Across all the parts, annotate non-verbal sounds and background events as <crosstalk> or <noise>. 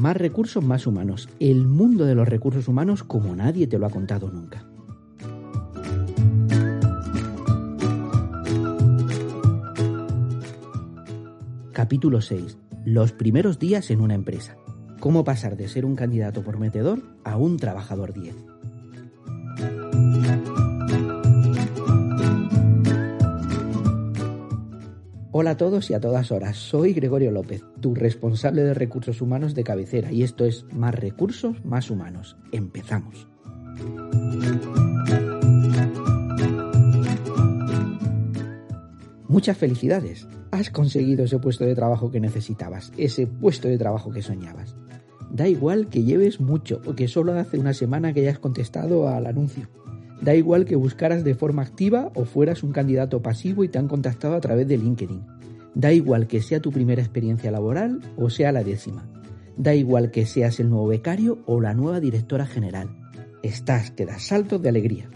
Más recursos, más humanos. El mundo de los recursos humanos como nadie te lo ha contado nunca. Capítulo 6. Los primeros días en una empresa. Cómo pasar de ser un candidato prometedor a un trabajador 10. Hola a todos y a todas horas, soy Gregorio López, tu responsable de recursos humanos de cabecera y esto es Más recursos, más humanos. Empezamos. Muchas felicidades. Has conseguido ese puesto de trabajo que necesitabas, ese puesto de trabajo que soñabas. Da igual que lleves mucho o que solo hace una semana que hayas contestado al anuncio. Da igual que buscaras de forma activa o fueras un candidato pasivo y te han contactado a través de LinkedIn. Da igual que sea tu primera experiencia laboral o sea la décima. Da igual que seas el nuevo becario o la nueva directora general. Estás que das saltos de alegría.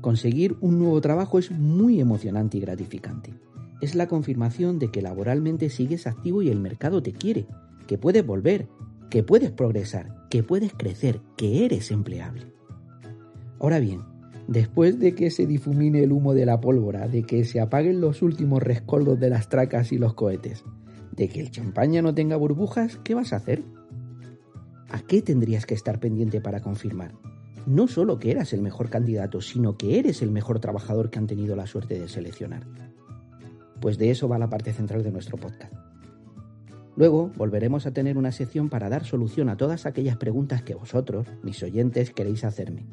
Conseguir un nuevo trabajo es muy emocionante y gratificante. Es la confirmación de que laboralmente sigues activo y el mercado te quiere que puedes volver, que puedes progresar, que puedes crecer, que eres empleable. Ahora bien, después de que se difumine el humo de la pólvora, de que se apaguen los últimos rescoldos de las tracas y los cohetes, de que el champaña no tenga burbujas, ¿qué vas a hacer? ¿A qué tendrías que estar pendiente para confirmar? No solo que eras el mejor candidato, sino que eres el mejor trabajador que han tenido la suerte de seleccionar. Pues de eso va la parte central de nuestro podcast. Luego volveremos a tener una sección para dar solución a todas aquellas preguntas que vosotros, mis oyentes, queréis hacerme.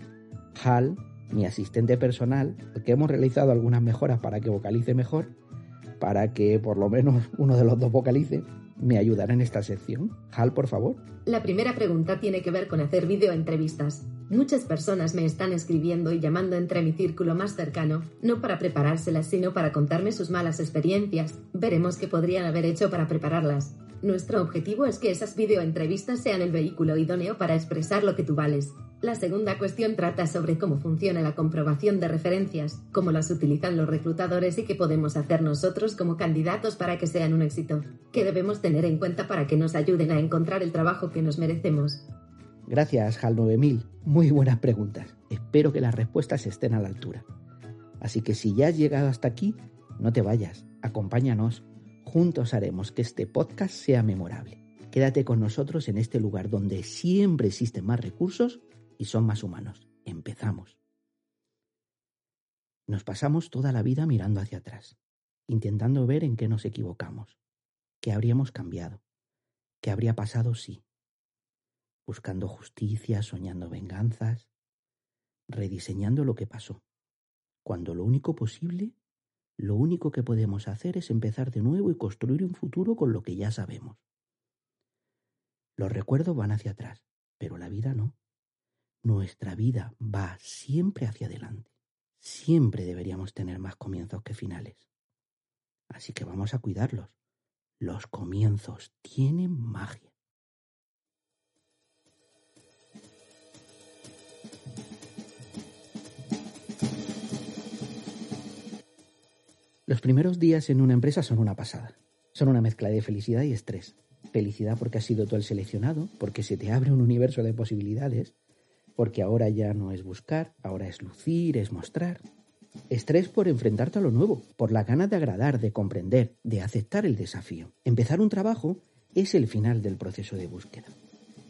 Hal, mi asistente personal, que hemos realizado algunas mejoras para que vocalice mejor, para que por lo menos <laughs> uno de los dos vocalice, me ayudará en esta sección. Hal, por favor. La primera pregunta tiene que ver con hacer videoentrevistas. Muchas personas me están escribiendo y llamando entre mi círculo más cercano, no para preparárselas, sino para contarme sus malas experiencias. Veremos qué podrían haber hecho para prepararlas. Nuestro objetivo es que esas videoentrevistas sean el vehículo idóneo para expresar lo que tú vales. La segunda cuestión trata sobre cómo funciona la comprobación de referencias, cómo las utilizan los reclutadores y qué podemos hacer nosotros como candidatos para que sean un éxito. ¿Qué debemos tener en cuenta para que nos ayuden a encontrar el trabajo que nos merecemos? Gracias, HAL 9000. Muy buenas preguntas. Espero que las respuestas estén a la altura. Así que si ya has llegado hasta aquí, no te vayas, acompáñanos Juntos haremos que este podcast sea memorable. Quédate con nosotros en este lugar donde siempre existen más recursos y son más humanos. Empezamos. Nos pasamos toda la vida mirando hacia atrás, intentando ver en qué nos equivocamos, qué habríamos cambiado, qué habría pasado si, buscando justicia, soñando venganzas, rediseñando lo que pasó, cuando lo único posible lo único que podemos hacer es empezar de nuevo y construir un futuro con lo que ya sabemos. Los recuerdos van hacia atrás, pero la vida no. Nuestra vida va siempre hacia adelante. Siempre deberíamos tener más comienzos que finales. Así que vamos a cuidarlos. Los comienzos tienen magia. Los primeros días en una empresa son una pasada. Son una mezcla de felicidad y estrés. Felicidad porque has sido tú el seleccionado, porque se te abre un universo de posibilidades, porque ahora ya no es buscar, ahora es lucir, es mostrar. Estrés por enfrentarte a lo nuevo, por la ganas de agradar, de comprender, de aceptar el desafío. Empezar un trabajo es el final del proceso de búsqueda.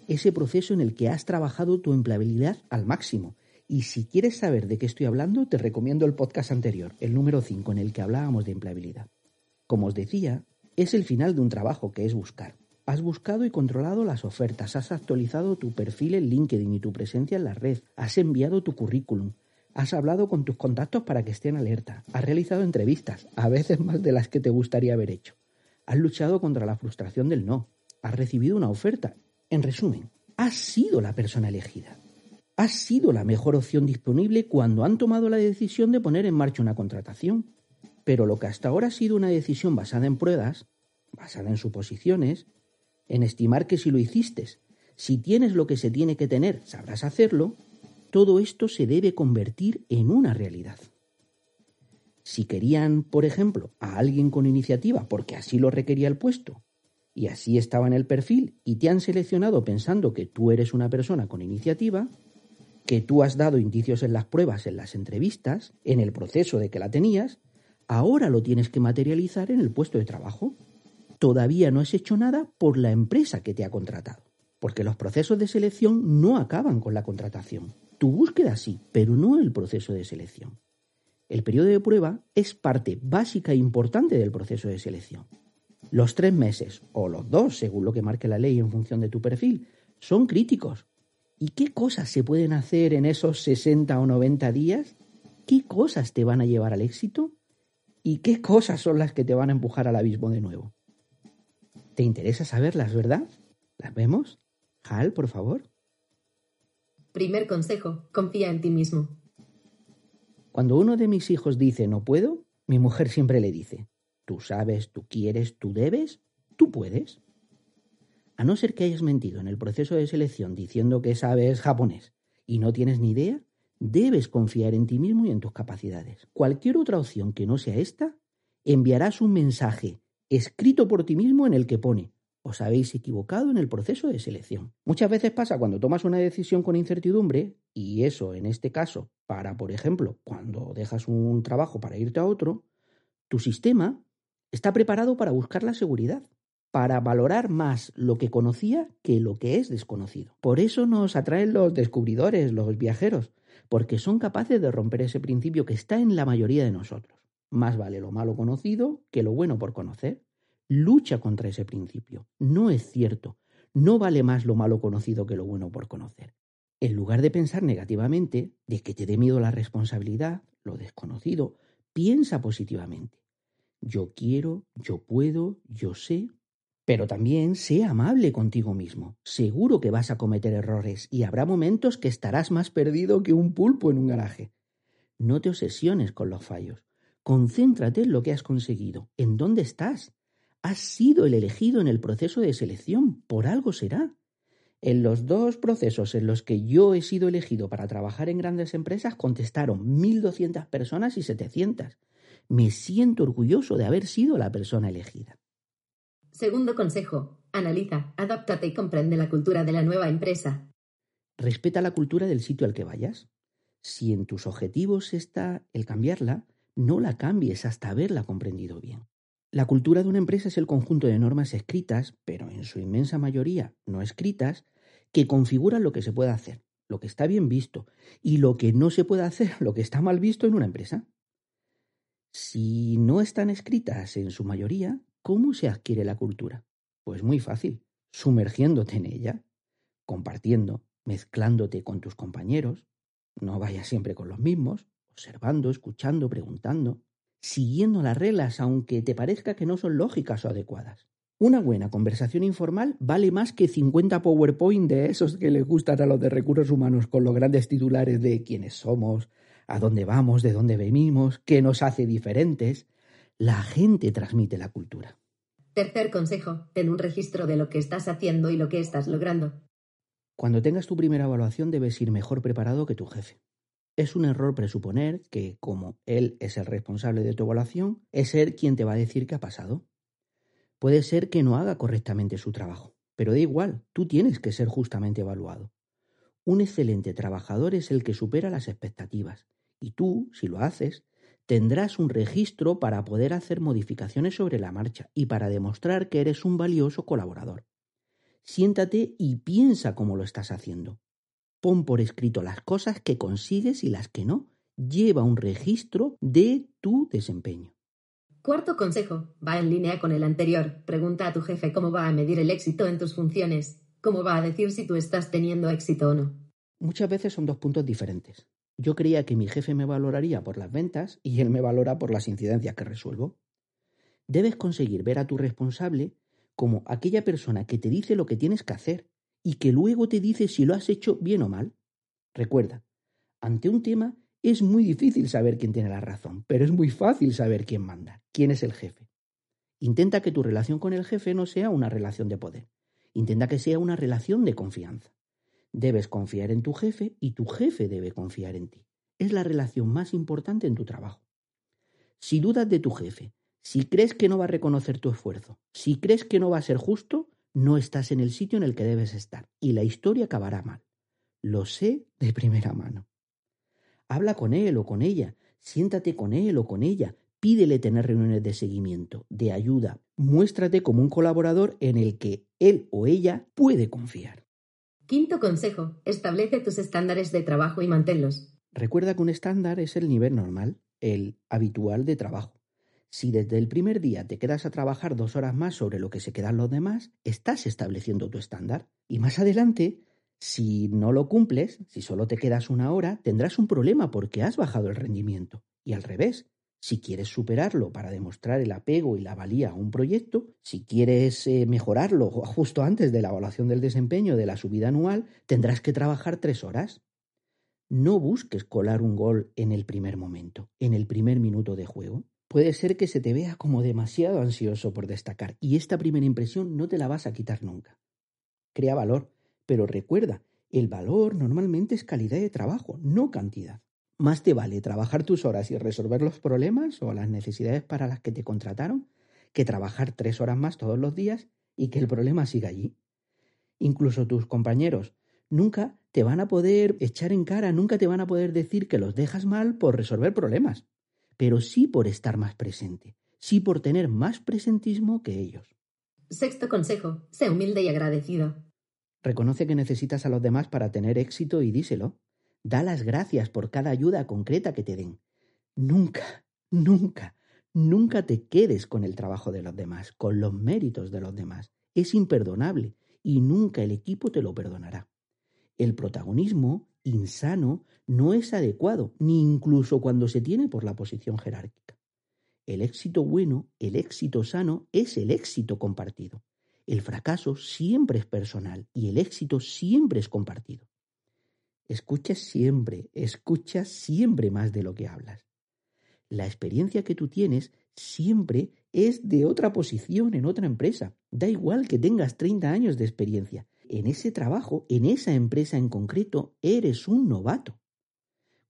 Ese proceso en el que has trabajado tu empleabilidad al máximo, y si quieres saber de qué estoy hablando, te recomiendo el podcast anterior, el número 5, en el que hablábamos de empleabilidad. Como os decía, es el final de un trabajo que es buscar. Has buscado y controlado las ofertas, has actualizado tu perfil en LinkedIn y tu presencia en la red, has enviado tu currículum, has hablado con tus contactos para que estén alerta, has realizado entrevistas, a veces más de las que te gustaría haber hecho, has luchado contra la frustración del no, has recibido una oferta. En resumen, has sido la persona elegida ha sido la mejor opción disponible cuando han tomado la decisión de poner en marcha una contratación. Pero lo que hasta ahora ha sido una decisión basada en pruebas, basada en suposiciones, en estimar que si lo hiciste, si tienes lo que se tiene que tener, sabrás hacerlo, todo esto se debe convertir en una realidad. Si querían, por ejemplo, a alguien con iniciativa porque así lo requería el puesto y así estaba en el perfil y te han seleccionado pensando que tú eres una persona con iniciativa, que tú has dado indicios en las pruebas, en las entrevistas, en el proceso de que la tenías, ahora lo tienes que materializar en el puesto de trabajo. Todavía no has hecho nada por la empresa que te ha contratado, porque los procesos de selección no acaban con la contratación. Tu búsqueda sí, pero no el proceso de selección. El periodo de prueba es parte básica e importante del proceso de selección. Los tres meses o los dos, según lo que marque la ley en función de tu perfil, son críticos. ¿Y qué cosas se pueden hacer en esos 60 o 90 días? ¿Qué cosas te van a llevar al éxito? ¿Y qué cosas son las que te van a empujar al abismo de nuevo? ¿Te interesa saberlas, verdad? ¿Las vemos? Hal, por favor. Primer consejo, confía en ti mismo. Cuando uno de mis hijos dice no puedo, mi mujer siempre le dice, Tú sabes, tú quieres, tú debes, tú puedes. A no ser que hayas mentido en el proceso de selección diciendo que sabes japonés y no tienes ni idea, debes confiar en ti mismo y en tus capacidades. Cualquier otra opción que no sea esta, enviarás un mensaje escrito por ti mismo en el que pone os habéis equivocado en el proceso de selección. Muchas veces pasa cuando tomas una decisión con incertidumbre, y eso en este caso para, por ejemplo, cuando dejas un trabajo para irte a otro, tu sistema Está preparado para buscar la seguridad, para valorar más lo que conocía que lo que es desconocido. Por eso nos atraen los descubridores, los viajeros, porque son capaces de romper ese principio que está en la mayoría de nosotros. Más vale lo malo conocido que lo bueno por conocer. Lucha contra ese principio. No es cierto. No vale más lo malo conocido que lo bueno por conocer. En lugar de pensar negativamente, de que te dé miedo la responsabilidad, lo desconocido, piensa positivamente. Yo quiero, yo puedo, yo sé, pero también sé amable contigo mismo. Seguro que vas a cometer errores y habrá momentos que estarás más perdido que un pulpo en un garaje. No te obsesiones con los fallos. Concéntrate en lo que has conseguido, en dónde estás. Has sido el elegido en el proceso de selección, por algo será. En los dos procesos en los que yo he sido elegido para trabajar en grandes empresas contestaron 1.200 personas y 700 me siento orgulloso de haber sido la persona elegida. Segundo consejo, analiza, adáptate y comprende la cultura de la nueva empresa. Respeta la cultura del sitio al que vayas. Si en tus objetivos está el cambiarla, no la cambies hasta haberla comprendido bien. La cultura de una empresa es el conjunto de normas escritas, pero en su inmensa mayoría no escritas, que configuran lo que se puede hacer, lo que está bien visto, y lo que no se puede hacer, <laughs> lo que está mal visto en una empresa. Si no están escritas en su mayoría, ¿cómo se adquiere la cultura? Pues muy fácil, sumergiéndote en ella, compartiendo, mezclándote con tus compañeros, no vayas siempre con los mismos, observando, escuchando, preguntando, siguiendo las reglas aunque te parezca que no son lógicas o adecuadas. Una buena conversación informal vale más que 50 PowerPoint de esos que les gustan a los de recursos humanos con los grandes titulares de quiénes somos, a dónde vamos, de dónde venimos, qué nos hace diferentes. La gente transmite la cultura. Tercer consejo, ten un registro de lo que estás haciendo y lo que estás logrando. Cuando tengas tu primera evaluación debes ir mejor preparado que tu jefe. Es un error presuponer que, como él es el responsable de tu evaluación, es él quien te va a decir qué ha pasado. Puede ser que no haga correctamente su trabajo, pero da igual, tú tienes que ser justamente evaluado. Un excelente trabajador es el que supera las expectativas y tú, si lo haces, tendrás un registro para poder hacer modificaciones sobre la marcha y para demostrar que eres un valioso colaborador. Siéntate y piensa cómo lo estás haciendo. Pon por escrito las cosas que consigues y las que no. Lleva un registro de tu desempeño. Cuarto consejo. Va en línea con el anterior. Pregunta a tu jefe cómo va a medir el éxito en tus funciones. Cómo va a decir si tú estás teniendo éxito o no. Muchas veces son dos puntos diferentes. Yo creía que mi jefe me valoraría por las ventas y él me valora por las incidencias que resuelvo. Debes conseguir ver a tu responsable como aquella persona que te dice lo que tienes que hacer y que luego te dice si lo has hecho bien o mal. Recuerda, ante un tema es muy difícil saber quién tiene la razón, pero es muy fácil saber quién manda, quién es el jefe. Intenta que tu relación con el jefe no sea una relación de poder, intenta que sea una relación de confianza. Debes confiar en tu jefe y tu jefe debe confiar en ti. Es la relación más importante en tu trabajo. Si dudas de tu jefe, si crees que no va a reconocer tu esfuerzo, si crees que no va a ser justo, no estás en el sitio en el que debes estar y la historia acabará mal. Lo sé de primera mano. Habla con él o con ella, siéntate con él o con ella, pídele tener reuniones de seguimiento, de ayuda, muéstrate como un colaborador en el que él o ella puede confiar. Quinto consejo, establece tus estándares de trabajo y manténlos. Recuerda que un estándar es el nivel normal, el habitual de trabajo. Si desde el primer día te quedas a trabajar dos horas más sobre lo que se quedan los demás, estás estableciendo tu estándar. Y más adelante, si no lo cumples, si solo te quedas una hora, tendrás un problema porque has bajado el rendimiento. Y al revés, si quieres superarlo para demostrar el apego y la valía a un proyecto, si quieres eh, mejorarlo <laughs> justo antes de la evaluación del desempeño de la subida anual, tendrás que trabajar tres horas. No busques colar un gol en el primer momento, en el primer minuto de juego. Puede ser que se te vea como demasiado ansioso por destacar y esta primera impresión no te la vas a quitar nunca. Crea valor, pero recuerda, el valor normalmente es calidad de trabajo, no cantidad. Más te vale trabajar tus horas y resolver los problemas o las necesidades para las que te contrataron que trabajar tres horas más todos los días y que el problema siga allí. Incluso tus compañeros nunca te van a poder echar en cara, nunca te van a poder decir que los dejas mal por resolver problemas, pero sí por estar más presente, sí por tener más presentismo que ellos. Sexto consejo, sé humilde y agradecido. Reconoce que necesitas a los demás para tener éxito y díselo. Da las gracias por cada ayuda concreta que te den. Nunca, nunca, nunca te quedes con el trabajo de los demás, con los méritos de los demás. Es imperdonable y nunca el equipo te lo perdonará. El protagonismo insano no es adecuado, ni incluso cuando se tiene por la posición jerárquica. El éxito bueno, el éxito sano, es el éxito compartido. El fracaso siempre es personal y el éxito siempre es compartido. Escucha siempre, escucha siempre más de lo que hablas. La experiencia que tú tienes siempre es de otra posición en otra empresa. Da igual que tengas 30 años de experiencia. En ese trabajo, en esa empresa en concreto, eres un novato.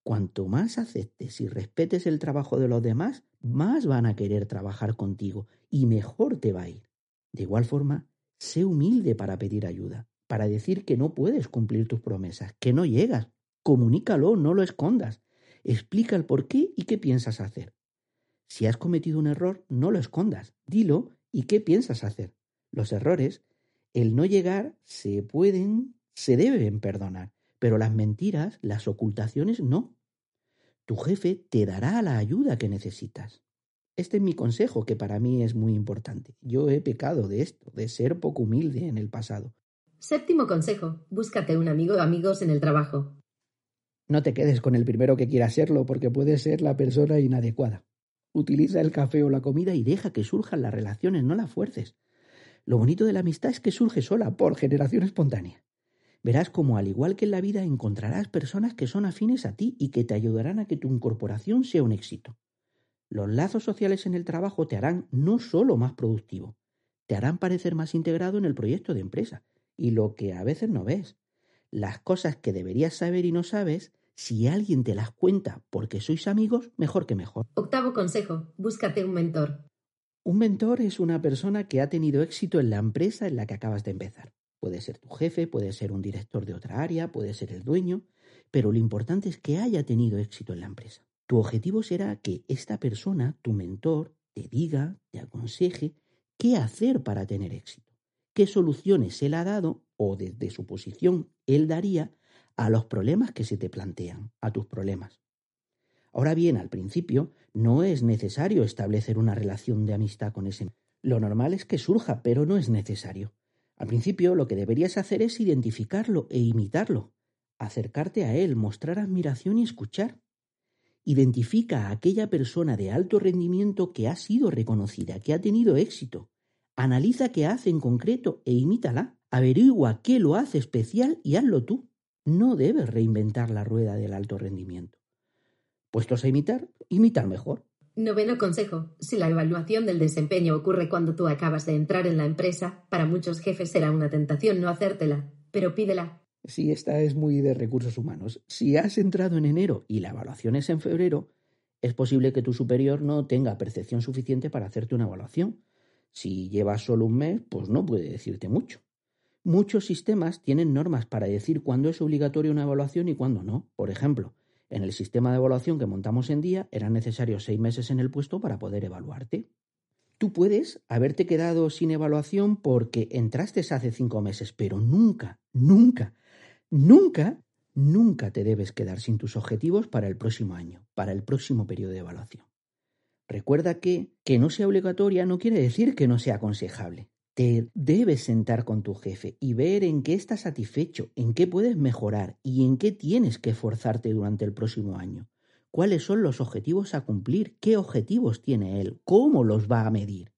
Cuanto más aceptes y respetes el trabajo de los demás, más van a querer trabajar contigo y mejor te va a ir. De igual forma, sé humilde para pedir ayuda para decir que no puedes cumplir tus promesas, que no llegas. Comunícalo, no lo escondas. Explica el por qué y qué piensas hacer. Si has cometido un error, no lo escondas. Dilo y qué piensas hacer. Los errores, el no llegar, se pueden, se deben perdonar, pero las mentiras, las ocultaciones, no. Tu jefe te dará la ayuda que necesitas. Este es mi consejo, que para mí es muy importante. Yo he pecado de esto, de ser poco humilde en el pasado. Séptimo consejo. Búscate un amigo o amigos en el trabajo. No te quedes con el primero que quiera serlo porque puede ser la persona inadecuada. Utiliza el café o la comida y deja que surjan las relaciones, no las fuerces. Lo bonito de la amistad es que surge sola, por generación espontánea. Verás como al igual que en la vida encontrarás personas que son afines a ti y que te ayudarán a que tu incorporación sea un éxito. Los lazos sociales en el trabajo te harán no solo más productivo, te harán parecer más integrado en el proyecto de empresa y lo que a veces no ves. Las cosas que deberías saber y no sabes, si alguien te las cuenta porque sois amigos, mejor que mejor. Octavo consejo, búscate un mentor. Un mentor es una persona que ha tenido éxito en la empresa en la que acabas de empezar. Puede ser tu jefe, puede ser un director de otra área, puede ser el dueño, pero lo importante es que haya tenido éxito en la empresa. Tu objetivo será que esta persona, tu mentor, te diga, te aconseje qué hacer para tener éxito qué soluciones él ha dado o desde su posición él daría a los problemas que se te plantean, a tus problemas. Ahora bien, al principio no es necesario establecer una relación de amistad con ese. Lo normal es que surja, pero no es necesario. Al principio lo que deberías hacer es identificarlo e imitarlo, acercarte a él, mostrar admiración y escuchar. Identifica a aquella persona de alto rendimiento que ha sido reconocida, que ha tenido éxito, Analiza qué hace en concreto e imítala. Averigua qué lo hace especial y hazlo tú. No debes reinventar la rueda del alto rendimiento. Puestos a imitar, imitar mejor. Noveno consejo. Si la evaluación del desempeño ocurre cuando tú acabas de entrar en la empresa, para muchos jefes será una tentación no hacértela, pero pídela. Sí, esta es muy de recursos humanos. Si has entrado en enero y la evaluación es en febrero, es posible que tu superior no tenga percepción suficiente para hacerte una evaluación. Si llevas solo un mes, pues no puede decirte mucho. Muchos sistemas tienen normas para decir cuándo es obligatoria una evaluación y cuándo no. Por ejemplo, en el sistema de evaluación que montamos en día eran necesarios seis meses en el puesto para poder evaluarte. Tú puedes haberte quedado sin evaluación porque entraste hace cinco meses, pero nunca, nunca, nunca, nunca te debes quedar sin tus objetivos para el próximo año, para el próximo periodo de evaluación. Recuerda que que no sea obligatoria no quiere decir que no sea aconsejable. Te debes sentar con tu jefe y ver en qué estás satisfecho, en qué puedes mejorar y en qué tienes que esforzarte durante el próximo año. ¿Cuáles son los objetivos a cumplir? ¿Qué objetivos tiene él? ¿Cómo los va a medir?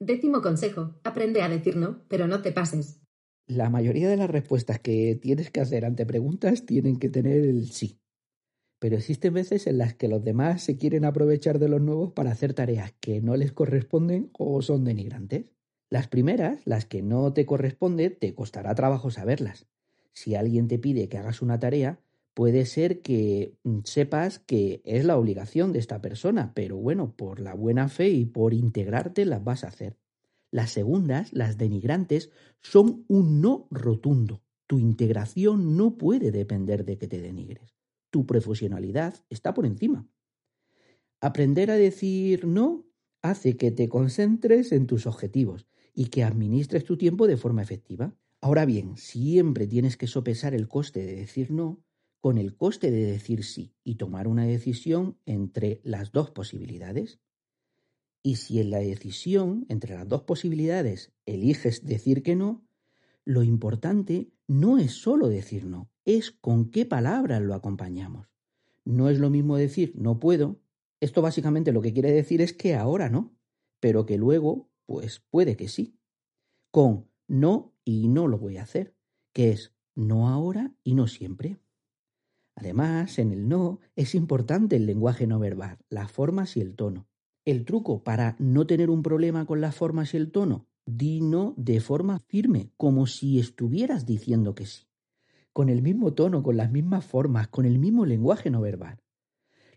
Décimo consejo. Aprende a decir no, pero no te pases. La mayoría de las respuestas que tienes que hacer ante preguntas tienen que tener el sí. Pero existen veces en las que los demás se quieren aprovechar de los nuevos para hacer tareas que no les corresponden o son denigrantes. Las primeras, las que no te corresponde, te costará trabajo saberlas. Si alguien te pide que hagas una tarea, puede ser que mm, sepas que es la obligación de esta persona, pero bueno, por la buena fe y por integrarte las vas a hacer. Las segundas, las denigrantes, son un no rotundo. Tu integración no puede depender de que te denigres. Tu profesionalidad está por encima. Aprender a decir no hace que te concentres en tus objetivos y que administres tu tiempo de forma efectiva. Ahora bien, siempre tienes que sopesar el coste de decir no con el coste de decir sí y tomar una decisión entre las dos posibilidades. Y si en la decisión entre las dos posibilidades eliges decir que no, lo importante no es solo decir no, es con qué palabras lo acompañamos. No es lo mismo decir no puedo, esto básicamente lo que quiere decir es que ahora no, pero que luego pues puede que sí. Con no y no lo voy a hacer, que es no ahora y no siempre. Además, en el no es importante el lenguaje no verbal, las formas y el tono. El truco para no tener un problema con las formas y el tono, di no de forma firme, como si estuvieras diciendo que sí. Con el mismo tono, con las mismas formas, con el mismo lenguaje no verbal.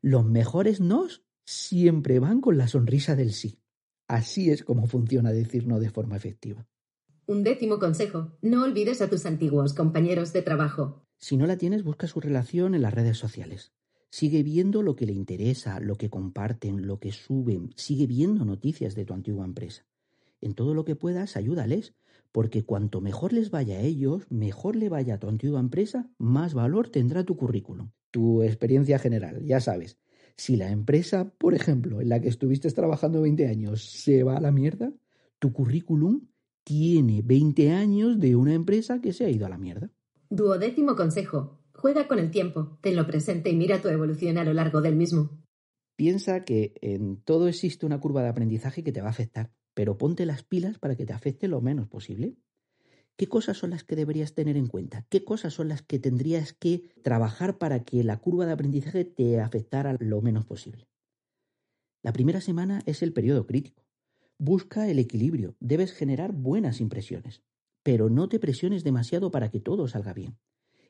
Los mejores nos siempre van con la sonrisa del sí. Así es como funciona decir no de forma efectiva. Un décimo consejo. No olvides a tus antiguos compañeros de trabajo. Si no la tienes, busca su relación en las redes sociales. Sigue viendo lo que le interesa, lo que comparten, lo que suben. Sigue viendo noticias de tu antigua empresa. En todo lo que puedas, ayúdales, porque cuanto mejor les vaya a ellos, mejor le vaya a tu antigua empresa, más valor tendrá tu currículum. Tu experiencia general, ya sabes. Si la empresa, por ejemplo, en la que estuviste trabajando 20 años, se va a la mierda, tu currículum tiene 20 años de una empresa que se ha ido a la mierda. Duodécimo consejo. Juega con el tiempo, tenlo presente y mira tu evolución a lo largo del mismo. Piensa que en todo existe una curva de aprendizaje que te va a afectar, pero ponte las pilas para que te afecte lo menos posible. ¿Qué cosas son las que deberías tener en cuenta? ¿Qué cosas son las que tendrías que trabajar para que la curva de aprendizaje te afectara lo menos posible? La primera semana es el periodo crítico. Busca el equilibrio, debes generar buenas impresiones, pero no te presiones demasiado para que todo salga bien.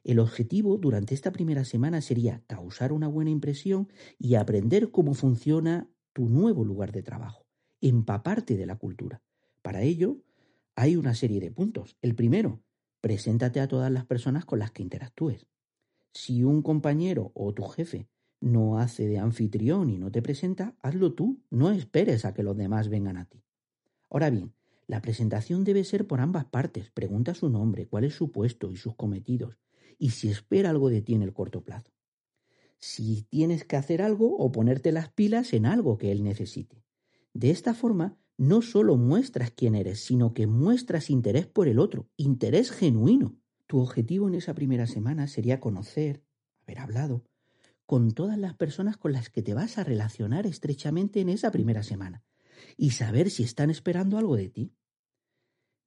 El objetivo durante esta primera semana sería causar una buena impresión y aprender cómo funciona tu nuevo lugar de trabajo, empaparte de la cultura. Para ello, hay una serie de puntos. El primero, preséntate a todas las personas con las que interactúes. Si un compañero o tu jefe no hace de anfitrión y no te presenta, hazlo tú, no esperes a que los demás vengan a ti. Ahora bien, la presentación debe ser por ambas partes. Pregunta su nombre, cuál es su puesto y sus cometidos, y si espera algo de ti en el corto plazo. Si tienes que hacer algo o ponerte las pilas en algo que él necesite. De esta forma, no solo muestras quién eres, sino que muestras interés por el otro, interés genuino. Tu objetivo en esa primera semana sería conocer, haber hablado, con todas las personas con las que te vas a relacionar estrechamente en esa primera semana y saber si están esperando algo de ti.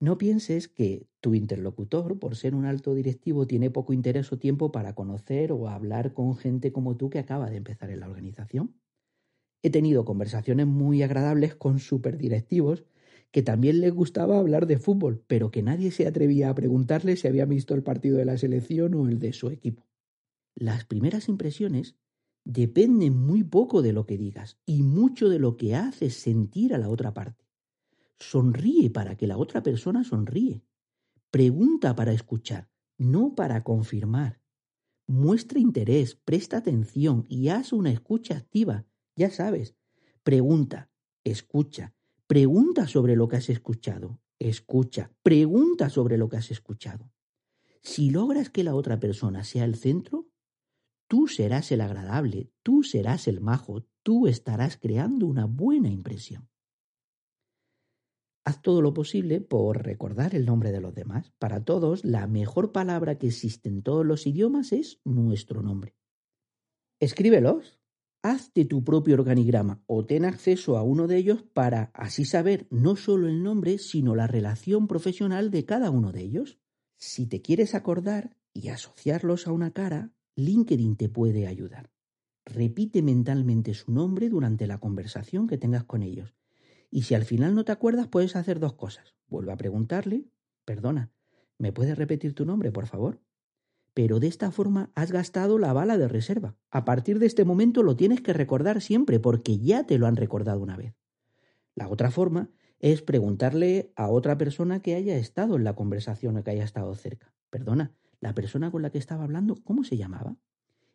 No pienses que tu interlocutor, por ser un alto directivo, tiene poco interés o tiempo para conocer o hablar con gente como tú que acaba de empezar en la organización. He tenido conversaciones muy agradables con superdirectivos que también les gustaba hablar de fútbol, pero que nadie se atrevía a preguntarle si había visto el partido de la selección o el de su equipo. Las primeras impresiones Depende muy poco de lo que digas y mucho de lo que haces sentir a la otra parte. Sonríe para que la otra persona sonríe. Pregunta para escuchar, no para confirmar. Muestra interés, presta atención y haz una escucha activa. Ya sabes, pregunta, escucha, pregunta sobre lo que has escuchado, escucha, pregunta sobre lo que has escuchado. Si logras que la otra persona sea el centro, tú serás el agradable, tú serás el majo, tú estarás creando una buena impresión. Haz todo lo posible por recordar el nombre de los demás. Para todos, la mejor palabra que existe en todos los idiomas es nuestro nombre. Escríbelos. Hazte tu propio organigrama o ten acceso a uno de ellos para así saber no solo el nombre, sino la relación profesional de cada uno de ellos. Si te quieres acordar y asociarlos a una cara, LinkedIn te puede ayudar. Repite mentalmente su nombre durante la conversación que tengas con ellos y si al final no te acuerdas, puedes hacer dos cosas. Vuelve a preguntarle, perdona, ¿me puedes repetir tu nombre, por favor? Pero de esta forma has gastado la bala de reserva. A partir de este momento lo tienes que recordar siempre porque ya te lo han recordado una vez. La otra forma es preguntarle a otra persona que haya estado en la conversación o que haya estado cerca. Perdona, la persona con la que estaba hablando, ¿cómo se llamaba?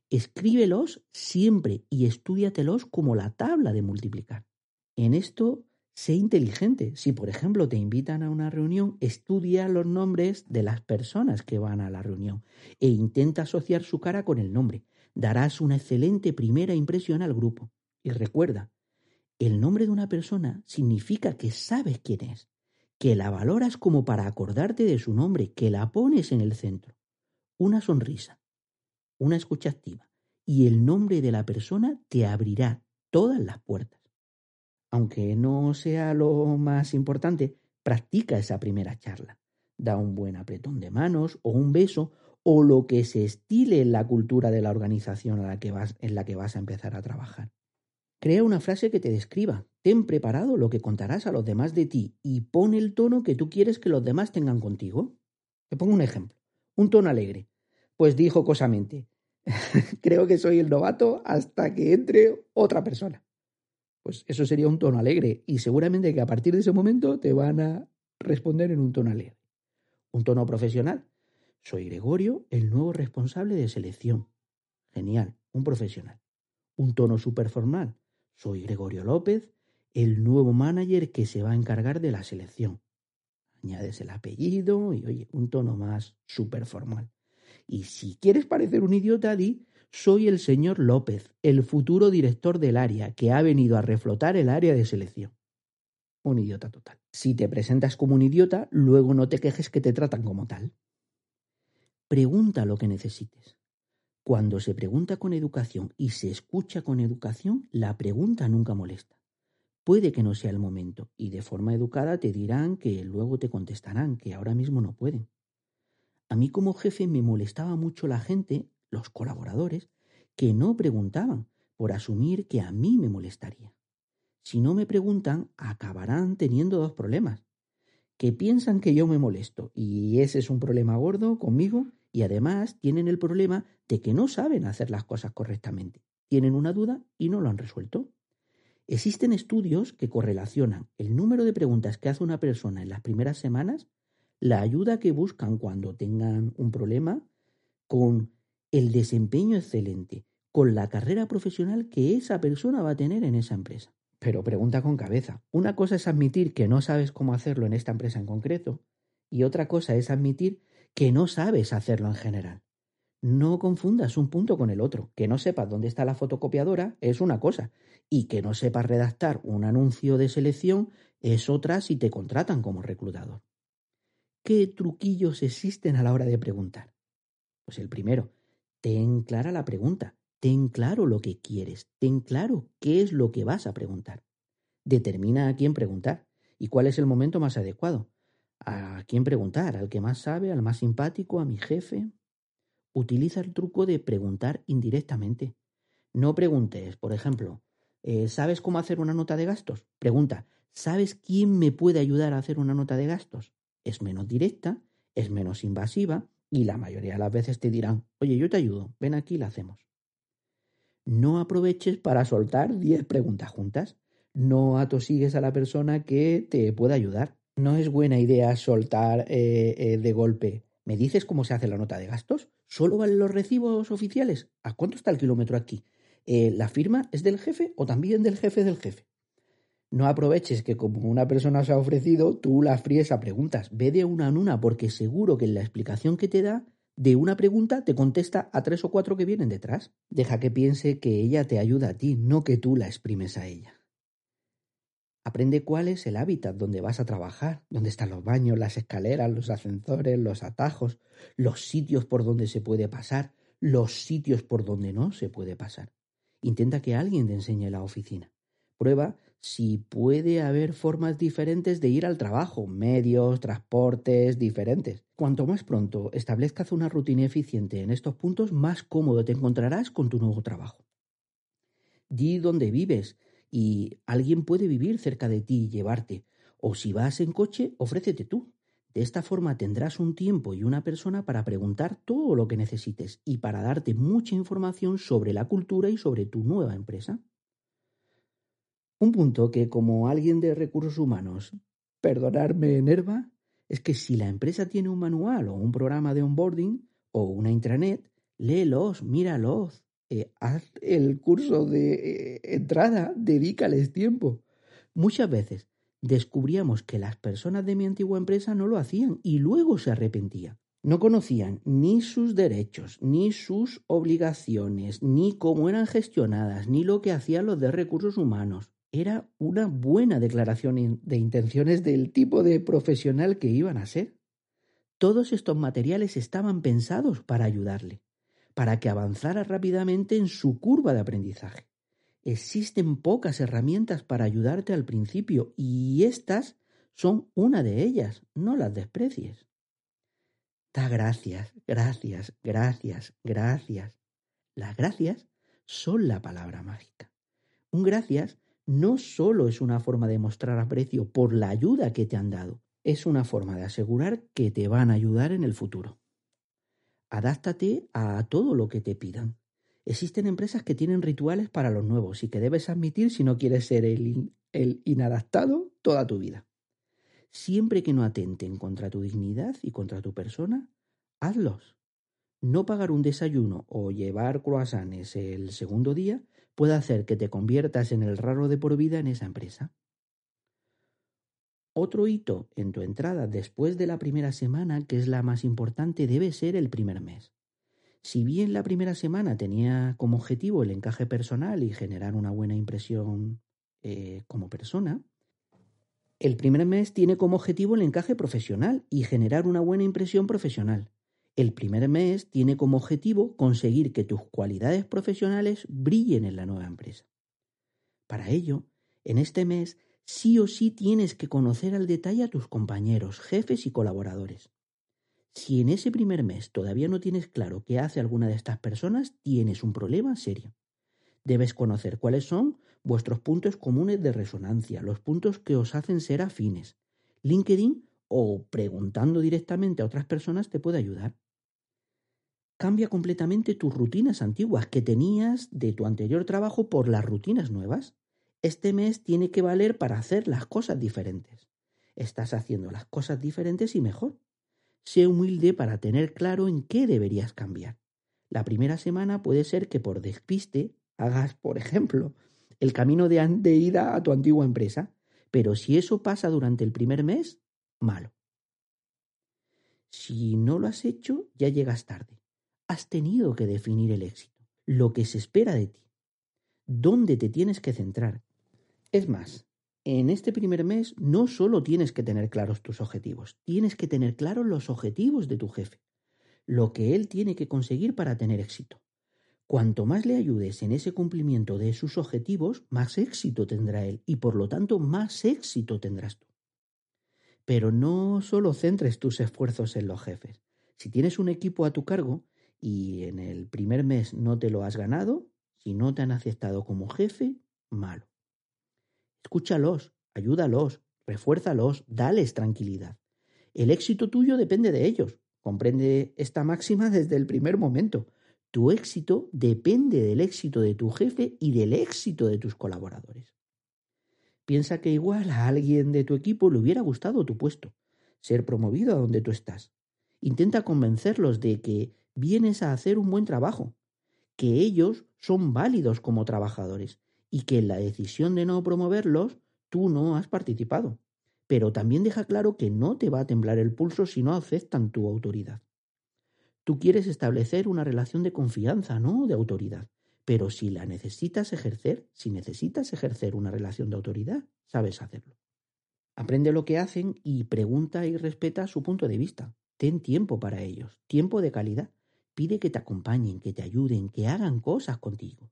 Escríbelos siempre y estúdiatelos como la tabla de multiplicar. En esto Sé inteligente. Si, por ejemplo, te invitan a una reunión, estudia los nombres de las personas que van a la reunión e intenta asociar su cara con el nombre. Darás una excelente primera impresión al grupo. Y recuerda, el nombre de una persona significa que sabes quién es, que la valoras como para acordarte de su nombre, que la pones en el centro. Una sonrisa, una escucha activa y el nombre de la persona te abrirá todas las puertas aunque no sea lo más importante, practica esa primera charla. Da un buen apretón de manos o un beso o lo que se estile en la cultura de la organización la que vas, en la que vas a empezar a trabajar. Crea una frase que te describa. Ten preparado lo que contarás a los demás de ti y pon el tono que tú quieres que los demás tengan contigo. Te pongo un ejemplo. Un tono alegre. Pues dijo cosamente, <laughs> creo que soy el novato hasta que entre otra persona pues eso sería un tono alegre y seguramente que a partir de ese momento te van a responder en un tono alegre. Un tono profesional. Soy Gregorio, el nuevo responsable de selección. Genial, un profesional. Un tono formal. Soy Gregorio López, el nuevo manager que se va a encargar de la selección. Añades el apellido y oye, un tono más formal. Y si quieres parecer un idiota, di soy el señor López, el futuro director del área, que ha venido a reflotar el área de selección. Un idiota total. Si te presentas como un idiota, luego no te quejes que te tratan como tal. Pregunta lo que necesites. Cuando se pregunta con educación y se escucha con educación, la pregunta nunca molesta. Puede que no sea el momento y de forma educada te dirán que luego te contestarán, que ahora mismo no pueden. A mí como jefe me molestaba mucho la gente los colaboradores, que no preguntaban por asumir que a mí me molestaría. Si no me preguntan, acabarán teniendo dos problemas. Que piensan que yo me molesto y ese es un problema gordo conmigo y además tienen el problema de que no saben hacer las cosas correctamente. Tienen una duda y no lo han resuelto. Existen estudios que correlacionan el número de preguntas que hace una persona en las primeras semanas, la ayuda que buscan cuando tengan un problema, con el desempeño excelente con la carrera profesional que esa persona va a tener en esa empresa. Pero pregunta con cabeza. Una cosa es admitir que no sabes cómo hacerlo en esta empresa en concreto y otra cosa es admitir que no sabes hacerlo en general. No confundas un punto con el otro. Que no sepas dónde está la fotocopiadora es una cosa y que no sepas redactar un anuncio de selección es otra si te contratan como reclutador. ¿Qué truquillos existen a la hora de preguntar? Pues el primero, Ten clara la pregunta, ten claro lo que quieres, ten claro qué es lo que vas a preguntar. Determina a quién preguntar y cuál es el momento más adecuado. ¿A quién preguntar? ¿Al que más sabe? ¿Al más simpático? ¿A mi jefe? Utiliza el truco de preguntar indirectamente. No preguntes, por ejemplo, eh, ¿sabes cómo hacer una nota de gastos? Pregunta, ¿sabes quién me puede ayudar a hacer una nota de gastos? Es menos directa, es menos invasiva y la mayoría de las veces te dirán, oye, yo te ayudo, ven aquí y la hacemos. No aproveches para soltar 10 preguntas juntas. No atosigues a la persona que te pueda ayudar. No es buena idea soltar eh, eh, de golpe. ¿Me dices cómo se hace la nota de gastos? ¿Solo valen los recibos oficiales? ¿A cuánto está el kilómetro aquí? Eh, ¿La firma es del jefe o también del jefe del jefe? No aproveches que como una persona se ha ofrecido, tú la fríes a preguntas. Ve de una en una porque seguro que en la explicación que te da de una pregunta te contesta a tres o cuatro que vienen detrás. Deja que piense que ella te ayuda a ti, no que tú la exprimes a ella. Aprende cuál es el hábitat donde vas a trabajar, dónde están los baños, las escaleras, los ascensores, los atajos, los sitios por donde se puede pasar, los sitios por donde no se puede pasar. Intenta que alguien te enseñe la oficina. Prueba si puede haber formas diferentes de ir al trabajo, medios, transportes diferentes. Cuanto más pronto establezcas una rutina eficiente en estos puntos, más cómodo te encontrarás con tu nuevo trabajo. Di dónde vives, y alguien puede vivir cerca de ti y llevarte, o si vas en coche, ofrécete tú. De esta forma tendrás un tiempo y una persona para preguntar todo lo que necesites y para darte mucha información sobre la cultura y sobre tu nueva empresa. Un punto que como alguien de recursos humanos, perdonarme enerva, es que si la empresa tiene un manual o un programa de onboarding o una intranet, léelos, míralos, eh, haz el curso de eh, entrada, dedícales tiempo. Muchas veces descubríamos que las personas de mi antigua empresa no lo hacían y luego se arrepentían. No conocían ni sus derechos, ni sus obligaciones, ni cómo eran gestionadas, ni lo que hacían los de recursos humanos. Era una buena declaración de intenciones del tipo de profesional que iban a ser. Todos estos materiales estaban pensados para ayudarle para que avanzara rápidamente en su curva de aprendizaje. Existen pocas herramientas para ayudarte al principio y estas son una de ellas, no las desprecies. Da gracias, gracias, gracias, gracias. Las gracias son la palabra mágica. Un gracias no solo es una forma de mostrar aprecio por la ayuda que te han dado, es una forma de asegurar que te van a ayudar en el futuro. Adáptate a todo lo que te pidan. Existen empresas que tienen rituales para los nuevos y que debes admitir si no quieres ser el, el inadaptado toda tu vida. Siempre que no atenten contra tu dignidad y contra tu persona, hazlos. No pagar un desayuno o llevar croissants el segundo día puede hacer que te conviertas en el raro de por vida en esa empresa. Otro hito en tu entrada después de la primera semana, que es la más importante, debe ser el primer mes. Si bien la primera semana tenía como objetivo el encaje personal y generar una buena impresión eh, como persona, el primer mes tiene como objetivo el encaje profesional y generar una buena impresión profesional. El primer mes tiene como objetivo conseguir que tus cualidades profesionales brillen en la nueva empresa. Para ello, en este mes sí o sí tienes que conocer al detalle a tus compañeros, jefes y colaboradores. Si en ese primer mes todavía no tienes claro qué hace alguna de estas personas, tienes un problema serio. Debes conocer cuáles son vuestros puntos comunes de resonancia, los puntos que os hacen ser afines. LinkedIn o preguntando directamente a otras personas te puede ayudar. Cambia completamente tus rutinas antiguas que tenías de tu anterior trabajo por las rutinas nuevas. Este mes tiene que valer para hacer las cosas diferentes. Estás haciendo las cosas diferentes y mejor. Sé humilde para tener claro en qué deberías cambiar. La primera semana puede ser que por despiste hagas, por ejemplo, el camino de, de ida a tu antigua empresa, pero si eso pasa durante el primer mes, malo. Si no lo has hecho, ya llegas tarde. Has tenido que definir el éxito, lo que se espera de ti, dónde te tienes que centrar, es más, en este primer mes no solo tienes que tener claros tus objetivos, tienes que tener claros los objetivos de tu jefe, lo que él tiene que conseguir para tener éxito. Cuanto más le ayudes en ese cumplimiento de sus objetivos, más éxito tendrá él y por lo tanto más éxito tendrás tú. Pero no solo centres tus esfuerzos en los jefes. Si tienes un equipo a tu cargo y en el primer mes no te lo has ganado, si no te han aceptado como jefe, malo. Escúchalos, ayúdalos, refuérzalos, dales tranquilidad. El éxito tuyo depende de ellos. Comprende esta máxima desde el primer momento. Tu éxito depende del éxito de tu jefe y del éxito de tus colaboradores. Piensa que igual a alguien de tu equipo le hubiera gustado tu puesto, ser promovido a donde tú estás. Intenta convencerlos de que vienes a hacer un buen trabajo, que ellos son válidos como trabajadores y que en la decisión de no promoverlos tú no has participado. Pero también deja claro que no te va a temblar el pulso si no aceptan tu autoridad. Tú quieres establecer una relación de confianza, no de autoridad. Pero si la necesitas ejercer, si necesitas ejercer una relación de autoridad, sabes hacerlo. Aprende lo que hacen y pregunta y respeta su punto de vista. Ten tiempo para ellos, tiempo de calidad. Pide que te acompañen, que te ayuden, que hagan cosas contigo.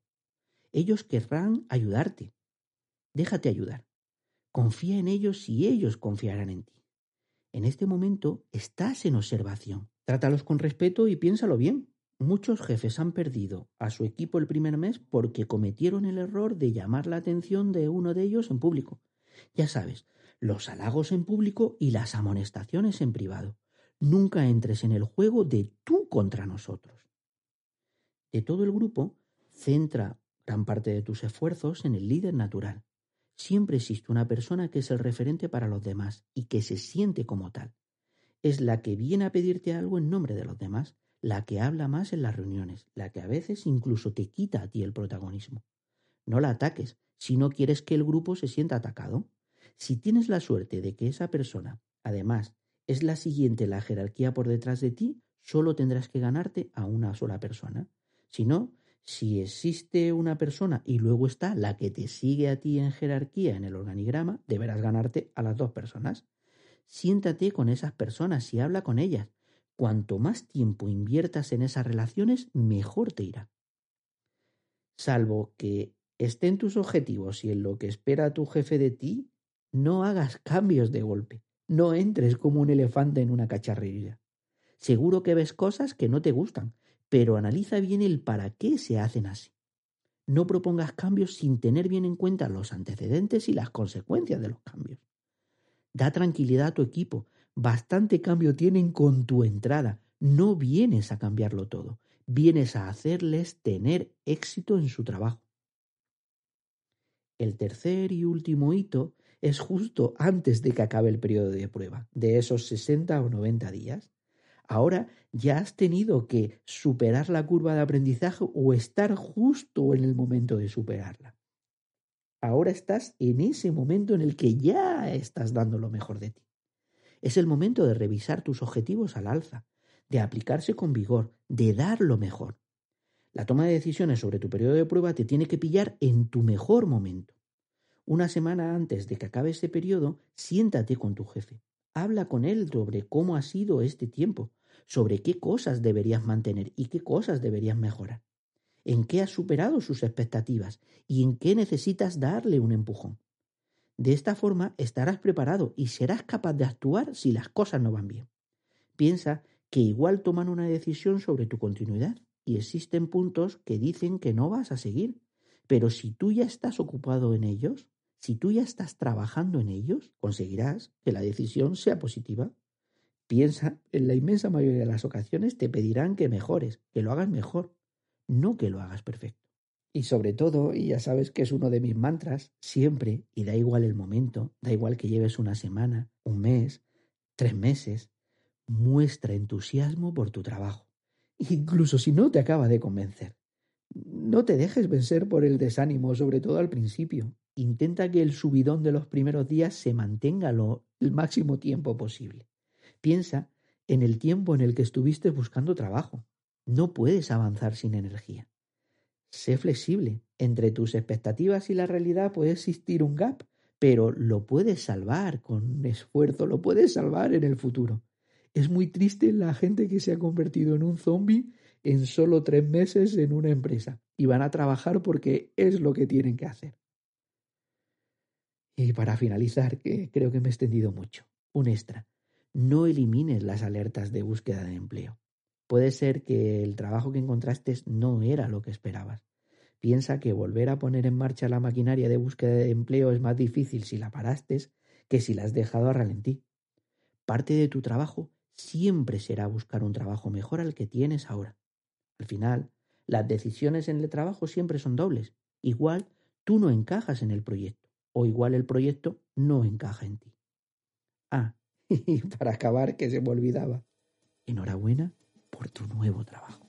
Ellos querrán ayudarte. Déjate ayudar. Confía en ellos y ellos confiarán en ti. En este momento estás en observación. Trátalos con respeto y piénsalo bien. Muchos jefes han perdido a su equipo el primer mes porque cometieron el error de llamar la atención de uno de ellos en público. Ya sabes, los halagos en público y las amonestaciones en privado. Nunca entres en el juego de tú contra nosotros. De todo el grupo, centra gran parte de tus esfuerzos en el líder natural. Siempre existe una persona que es el referente para los demás y que se siente como tal. Es la que viene a pedirte algo en nombre de los demás, la que habla más en las reuniones, la que a veces incluso te quita a ti el protagonismo. No la ataques si no quieres que el grupo se sienta atacado. Si tienes la suerte de que esa persona, además, es la siguiente en la jerarquía por detrás de ti, solo tendrás que ganarte a una sola persona. Si no, si existe una persona y luego está la que te sigue a ti en jerarquía en el organigrama, deberás ganarte a las dos personas. Siéntate con esas personas y habla con ellas. Cuanto más tiempo inviertas en esas relaciones, mejor te irá. Salvo que estén tus objetivos y en lo que espera tu jefe de ti, no hagas cambios de golpe. No entres como un elefante en una cacharrería. Seguro que ves cosas que no te gustan, pero analiza bien el para qué se hacen así. No propongas cambios sin tener bien en cuenta los antecedentes y las consecuencias de los cambios. Da tranquilidad a tu equipo. Bastante cambio tienen con tu entrada. No vienes a cambiarlo todo. Vienes a hacerles tener éxito en su trabajo. El tercer y último hito es justo antes de que acabe el periodo de prueba, de esos 60 o 90 días. Ahora ya has tenido que superar la curva de aprendizaje o estar justo en el momento de superarla. Ahora estás en ese momento en el que ya estás dando lo mejor de ti. Es el momento de revisar tus objetivos al alza, de aplicarse con vigor, de dar lo mejor. La toma de decisiones sobre tu periodo de prueba te tiene que pillar en tu mejor momento. Una semana antes de que acabe ese periodo, siéntate con tu jefe. Habla con él sobre cómo ha sido este tiempo, sobre qué cosas deberías mantener y qué cosas deberías mejorar, en qué has superado sus expectativas y en qué necesitas darle un empujón. De esta forma estarás preparado y serás capaz de actuar si las cosas no van bien. Piensa que igual toman una decisión sobre tu continuidad y existen puntos que dicen que no vas a seguir, pero si tú ya estás ocupado en ellos, si tú ya estás trabajando en ellos, conseguirás que la decisión sea positiva. Piensa, en la inmensa mayoría de las ocasiones te pedirán que mejores, que lo hagas mejor, no que lo hagas perfecto. Y sobre todo, y ya sabes que es uno de mis mantras, siempre, y da igual el momento, da igual que lleves una semana, un mes, tres meses, muestra entusiasmo por tu trabajo, incluso si no te acaba de convencer. No te dejes vencer por el desánimo, sobre todo al principio. Intenta que el subidón de los primeros días se mantenga lo, el máximo tiempo posible. Piensa en el tiempo en el que estuviste buscando trabajo. No puedes avanzar sin energía. Sé flexible. Entre tus expectativas y la realidad puede existir un gap, pero lo puedes salvar con esfuerzo, lo puedes salvar en el futuro. Es muy triste la gente que se ha convertido en un zombie en solo tres meses en una empresa y van a trabajar porque es lo que tienen que hacer. Y para finalizar, que creo que me he extendido mucho, un extra. No elimines las alertas de búsqueda de empleo. Puede ser que el trabajo que encontraste no era lo que esperabas. Piensa que volver a poner en marcha la maquinaria de búsqueda de empleo es más difícil si la paraste que si la has dejado a ralentí. Parte de tu trabajo siempre será buscar un trabajo mejor al que tienes ahora. Al final, Las decisiones en el trabajo siempre son dobles. Igual tú no encajas en el proyecto o igual el proyecto no encaja en ti. Ah, <laughs> y para acabar, que se me olvidaba. Enhorabuena por tu nuevo trabajo.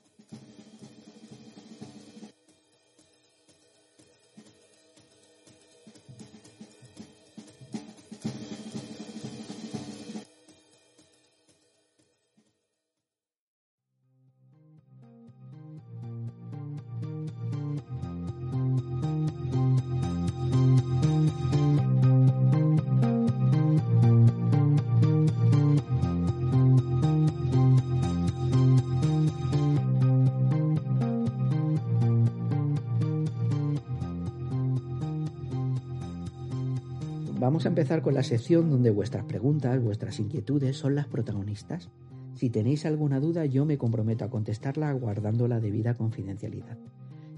Vamos a empezar con la sección donde vuestras preguntas, vuestras inquietudes son las protagonistas. Si tenéis alguna duda, yo me comprometo a contestarla guardando la debida confidencialidad.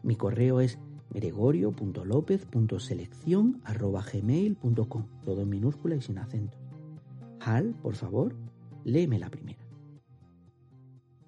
Mi correo es gregorio.lopez.selección.gmail.com Todo en minúscula y sin acento. Hal, por favor, léeme la primera.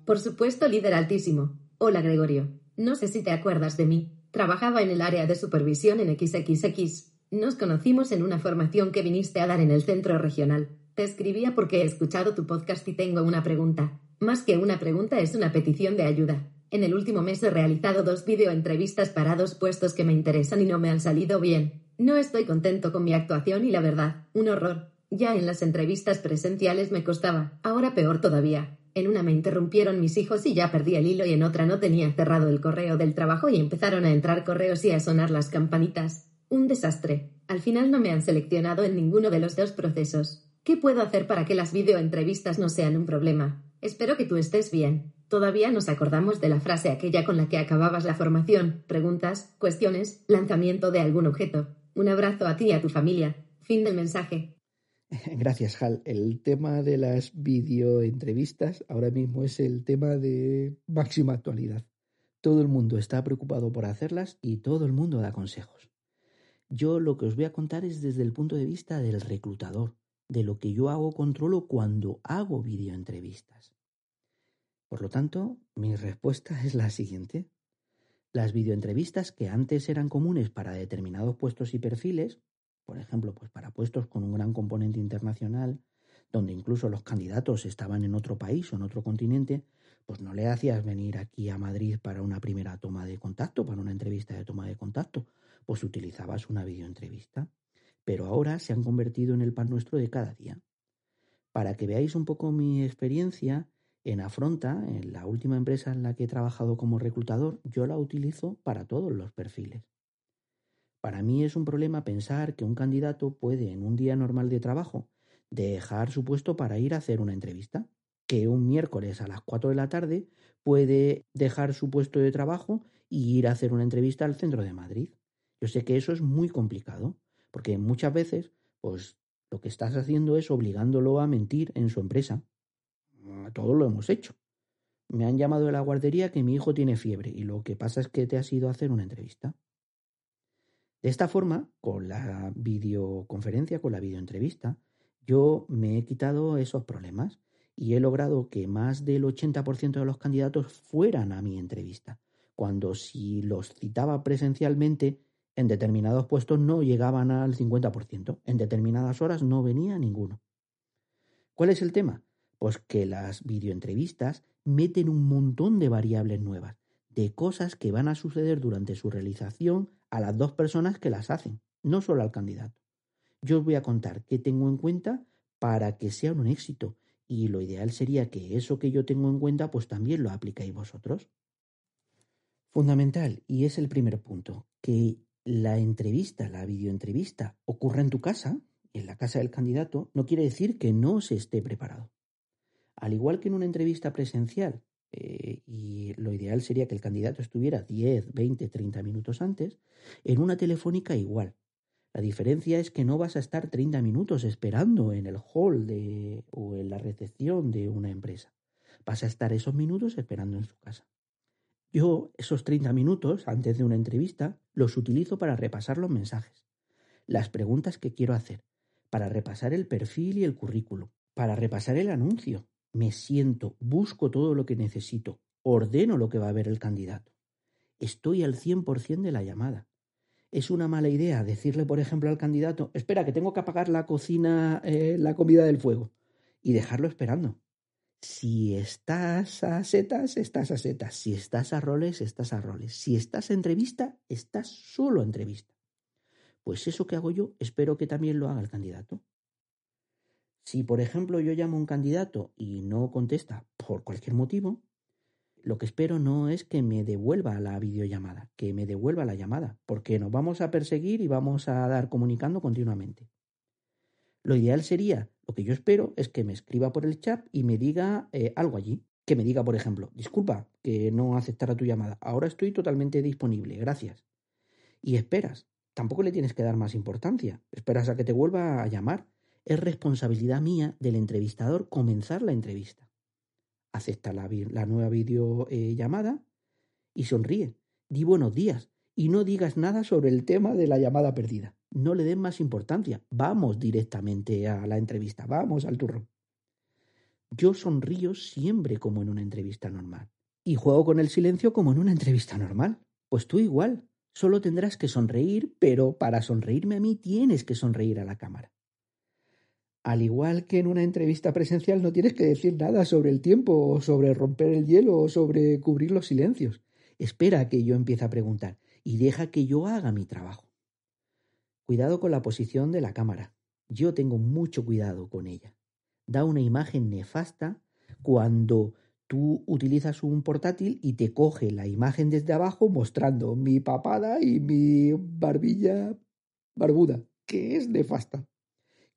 Por supuesto, líder altísimo. Hola, Gregorio. No sé si te acuerdas de mí. Trabajaba en el área de supervisión en XXX nos conocimos en una formación que viniste a dar en el centro regional. Te escribía porque he escuchado tu podcast y tengo una pregunta. Más que una pregunta es una petición de ayuda. En el último mes he realizado dos videoentrevistas para dos puestos que me interesan y no me han salido bien. No estoy contento con mi actuación y la verdad, un horror. Ya en las entrevistas presenciales me costaba, ahora peor todavía. En una me interrumpieron mis hijos y ya perdí el hilo y en otra no tenía cerrado el correo del trabajo y empezaron a entrar correos y a sonar las campanitas. Un desastre. Al final no me han seleccionado en ninguno de los dos procesos. ¿Qué puedo hacer para que las videoentrevistas no sean un problema? Espero que tú estés bien. Todavía nos acordamos de la frase aquella con la que acababas la formación. Preguntas, cuestiones, lanzamiento de algún objeto. Un abrazo a ti y a tu familia. Fin del mensaje. <laughs> Gracias, Hal. El tema de las videoentrevistas ahora mismo es el tema de máxima actualidad. Todo el mundo está preocupado por hacerlas y todo el mundo da consejos. Yo lo que os voy a contar es desde el punto de vista del reclutador, de lo que yo hago controlo cuando hago videoentrevistas. Por lo tanto, mi respuesta es la siguiente. Las videoentrevistas que antes eran comunes para determinados puestos y perfiles, por ejemplo, pues para puestos con un gran componente internacional, donde incluso los candidatos estaban en otro país o en otro continente, pues no le hacías venir aquí a Madrid para una primera toma de contacto, para una entrevista de toma de contacto, pues utilizabas una videoentrevista. Pero ahora se han convertido en el pan nuestro de cada día. Para que veáis un poco mi experiencia, en Afronta, en la última empresa en la que he trabajado como reclutador, yo la utilizo para todos los perfiles. Para mí es un problema pensar que un candidato puede en un día normal de trabajo dejar su puesto para ir a hacer una entrevista, que un miércoles a las 4 de la tarde puede dejar su puesto de trabajo y ir a hacer una entrevista al centro de Madrid. Yo sé que eso es muy complicado, porque muchas veces, pues lo que estás haciendo es obligándolo a mentir en su empresa. Mm, Todos lo hemos hecho. Me han llamado de la guardería que mi hijo tiene fiebre y lo que pasa es que te has ido a hacer una entrevista. De esta forma, con la videoconferencia, con la videoentrevista, yo me he quitado esos problemas y he logrado que más del 80% de los candidatos fueran a mi entrevista, cuando si los citaba presencialmente en determinados puestos no llegaban al 50%. En determinadas horas no venía ninguno. ¿Cuál es el tema? Pues que las videoentrevistas meten un montón de variables nuevas, de cosas que van a suceder durante su realización a las dos personas que las hacen, no solo al candidato. Yo os voy a contar qué tengo en cuenta para que sea un éxito y lo ideal sería que eso que yo tengo en cuenta pues también lo aplicáis vosotros. Fundamental, y es el primer punto, que la entrevista, la videoentrevista, ocurra en tu casa, en la casa del candidato, no quiere decir que no se esté preparado. Al igual que en una entrevista presencial, eh, y lo ideal sería que el candidato estuviera 10, 20, 30 minutos antes, en una telefónica igual. La diferencia es que no vas a estar 30 minutos esperando en el hall o en la recepción de una empresa. Vas a estar esos minutos esperando en su casa. Yo esos 30 minutos antes de una entrevista los utilizo para repasar los mensajes, las preguntas que quiero hacer, para repasar el perfil y el currículum, para repasar el anuncio. Me siento, busco todo lo que necesito, ordeno lo que va a ver el candidato. estoy al 100% de la llamada. Es una mala idea decirle, por ejemplo, al candidato, espera, que tengo que apagar la cocina, eh, la comida del fuego, y dejarlo esperando. Si estás a setas, estás a setas. Si estás a roles, estás a roles. Si estás a entrevista, estás solo a entrevista. Pues eso que hago yo, espero que también lo haga el candidato. Si, por ejemplo, yo llamo a un candidato y no contesta por cualquier motivo, lo que espero no es que me devuelva la videollamada, que me devuelva la llamada, porque nos vamos a perseguir y vamos a dar comunicando continuamente. Lo ideal sería, lo que yo espero, es que me escriba por el chat y me diga eh, algo allí. Que me diga, por ejemplo, disculpa que no aceptara tu llamada, ahora estoy totalmente disponible, gracias. Y esperas, tampoco le tienes que dar más importancia, esperas a que te vuelva a llamar. Es responsabilidad mía del entrevistador comenzar la entrevista acepta la, nueva videollamada eh, y sonríe. Di buenos días y no digas nada sobre el tema de la llamada perdida. No le den más importancia. Vamos directamente a la entrevista. Vamos al turro. Yo sonrío siempre como en una entrevista normal. Y juego con el silencio como en una entrevista normal. Pues tú igual. Solo tendrás que sonreír, pero para sonreírme a mí tienes que sonreír a la cámara. Al igual que en una entrevista presencial no tienes que decir nada sobre el tiempo o sobre romper el hielo o sobre cubrir los silencios. Espera que yo empiece a preguntar y deja que yo haga mi trabajo. Cuidado con la posición de la cámara. Yo tengo mucho cuidado con ella. Da una imagen nefasta cuando tú utilizas un portátil y te coge la imagen desde abajo mostrando mi papada y mi barbilla barbuda, que es nefasta.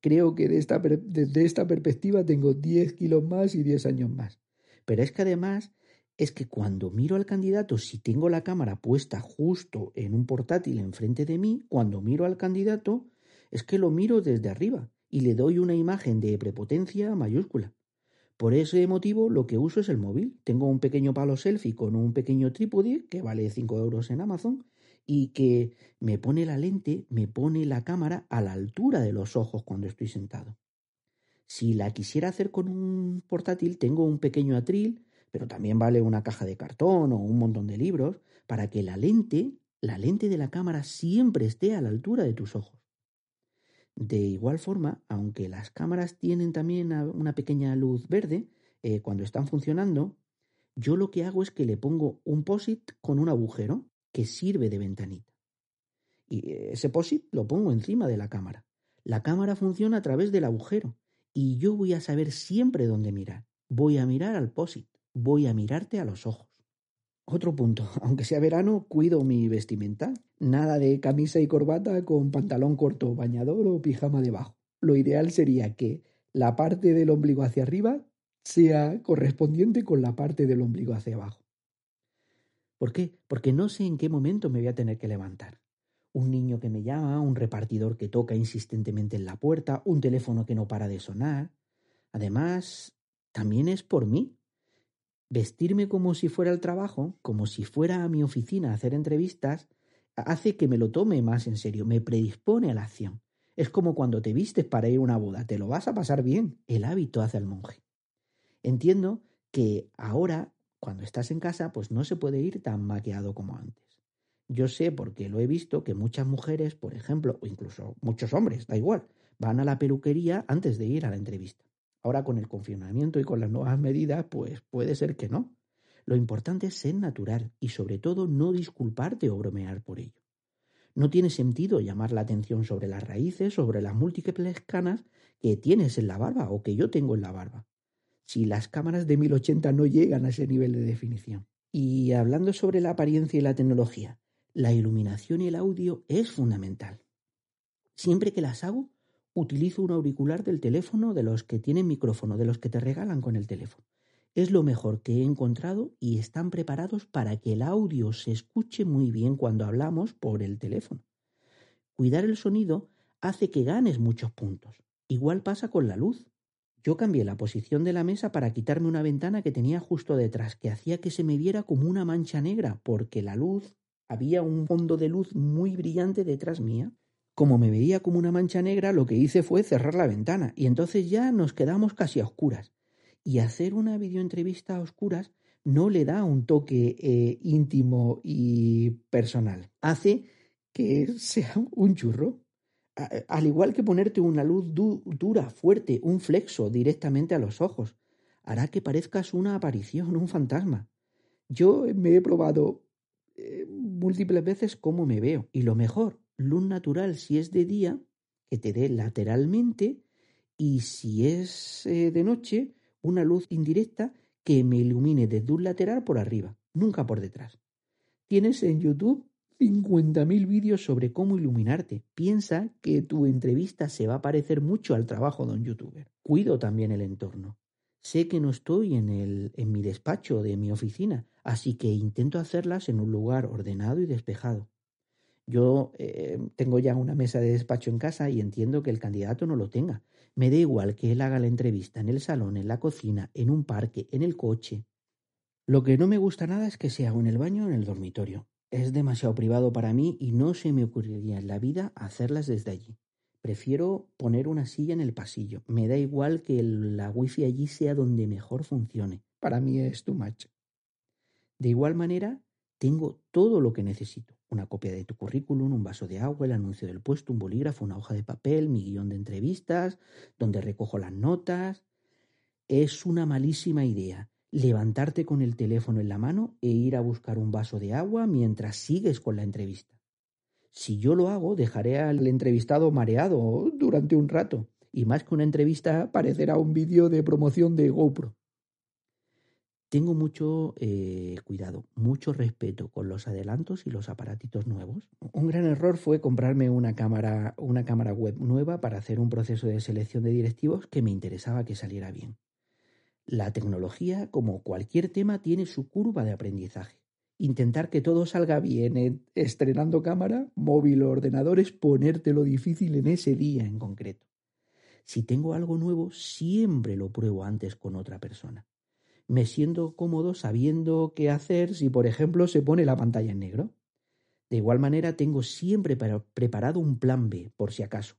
Creo que desde esta perspectiva tengo 10 kilos más y 10 años más. Pero es que además es que cuando miro al candidato, si tengo la cámara puesta justo en un portátil enfrente de mí, cuando miro al candidato, es que lo miro desde arriba y le doy una imagen de prepotencia mayúscula. Por ese motivo lo que uso es el móvil. Tengo un pequeño palo selfie con un pequeño trípode que vale 5 euros en Amazon y que me pone la lente, me pone la cámara a la altura de los ojos cuando estoy sentado. Si la quisiera hacer con un portátil, tengo un pequeño atril, pero también vale una caja de cartón o un montón de libros, para que la lente, la lente de la cámara siempre esté a la altura de tus ojos. De igual forma, aunque las cámaras tienen también una pequeña luz verde eh, cuando están funcionando, yo lo que hago es que le pongo un POSIT con un agujero que sirve de ventanita. Y ese POSIT lo pongo encima de la cámara. La cámara funciona a través del agujero y yo voy a saber siempre dónde mirar. Voy a mirar al POSIT, voy a mirarte a los ojos. Otro punto, <laughs> aunque sea verano, cuido mi vestimenta. Nada de camisa y corbata con pantalón corto, bañador o pijama debajo. Lo ideal sería que la parte del ombligo hacia arriba sea correspondiente con la parte del ombligo hacia abajo. ¿Por qué? Porque no sé en qué momento me voy a tener que levantar. Un niño que me llama, un repartidor que toca insistentemente en la puerta, un teléfono que no para de sonar. Además, también es por mí. Vestirme como si fuera el trabajo, como si fuera a mi oficina a hacer entrevistas, hace que me lo tome más en serio, me predispone a la acción. Es como cuando te vistes para ir a una boda, te lo vas a pasar bien. El hábito hace al monje. Entiendo que ahora cuando estás en casa, pues no se puede ir tan maqueado como antes. Yo sé, porque lo he visto, que muchas mujeres, por ejemplo, o incluso muchos hombres, da igual, van a la peluquería antes de ir a la entrevista. Ahora con el confinamiento y con las nuevas medidas, pues puede ser que no. Lo importante es ser natural y sobre todo no disculparte o bromear por ello. No tiene sentido llamar la atención sobre las raíces, sobre las múltiples canas que tienes en la barba o que yo tengo en la barba si las cámaras de 1080 no llegan a ese nivel de definición. Y hablando sobre la apariencia y la tecnología, la iluminación y el audio es fundamental. Siempre que las hago, utilizo un auricular del teléfono de los que tienen micrófono, de los que te regalan con el teléfono. Es lo mejor que he encontrado y están preparados para que el audio se escuche muy bien cuando hablamos por el teléfono. Cuidar el sonido hace que ganes muchos puntos. Igual pasa con la luz. Yo cambié la posición de la mesa para quitarme una ventana que tenía justo detrás, que hacía que se me viera como una mancha negra, porque la luz, había un fondo de luz muy brillante detrás mía. Como me veía como una mancha negra, lo que hice fue cerrar la ventana, y entonces ya nos quedamos casi a oscuras. Y hacer una videoentrevista a oscuras no le da un toque eh, íntimo y personal. Hace que <laughs> sea un churro. Al igual que ponerte una luz dura, fuerte, un flexo directamente a los ojos, hará que parezcas una aparición, un fantasma. Yo me he probado eh, múltiples veces cómo me veo. Y lo mejor, luz natural si es de día, que te dé lateralmente, y si es eh, de noche, una luz indirecta que me ilumine desde un lateral por arriba, nunca por detrás. Tienes en YouTube 50.000 vídeos sobre cómo iluminarte. Piensa que tu entrevista se va a parecer mucho al trabajo de un youtuber. Cuido también el entorno. Sé que no estoy en, el, en mi despacho de mi oficina, así que intento hacerlas en un lugar ordenado y despejado. Yo eh, tengo ya una mesa de despacho en casa y entiendo que el candidato no lo tenga. Me da igual que él haga la entrevista en el salón, en la cocina, en un parque, en el coche. Lo que no me gusta nada es que sea en el baño o en el dormitorio. Es demasiado privado para mí y no se me ocurriría en la vida hacerlas desde allí. Prefiero poner una silla en el pasillo. Me da igual que la wifi allí sea donde mejor funcione. Para mí es too much. De igual manera, tengo todo lo que necesito. Una copia de tu currículum, un vaso de agua, el anuncio del puesto, un bolígrafo, una hoja de papel, mi guion de entrevistas, donde recojo las notas. Es una malísima idea levantarte con el teléfono en la mano e ir a buscar un vaso de agua mientras sigues con la entrevista. Si yo lo hago, dejaré al entrevistado mareado durante un rato, y más que una entrevista parecerá un vídeo de promoción de GoPro. Tengo mucho eh, cuidado, mucho respeto con los adelantos y los aparatitos nuevos. Un gran error fue comprarme una cámara, una cámara web nueva para hacer un proceso de selección de directivos que me interesaba que saliera bien. La tecnología, como cualquier tema, tiene su curva de aprendizaje intentar que todo salga bien estrenando cámara, móvil o ordenador es ponértelo difícil en ese día en concreto. Si tengo algo nuevo, siempre lo pruebo antes con otra persona. Me siento cómodo sabiendo qué hacer si, por ejemplo, se pone la pantalla en negro. De igual manera, tengo siempre preparado un plan B, por si acaso.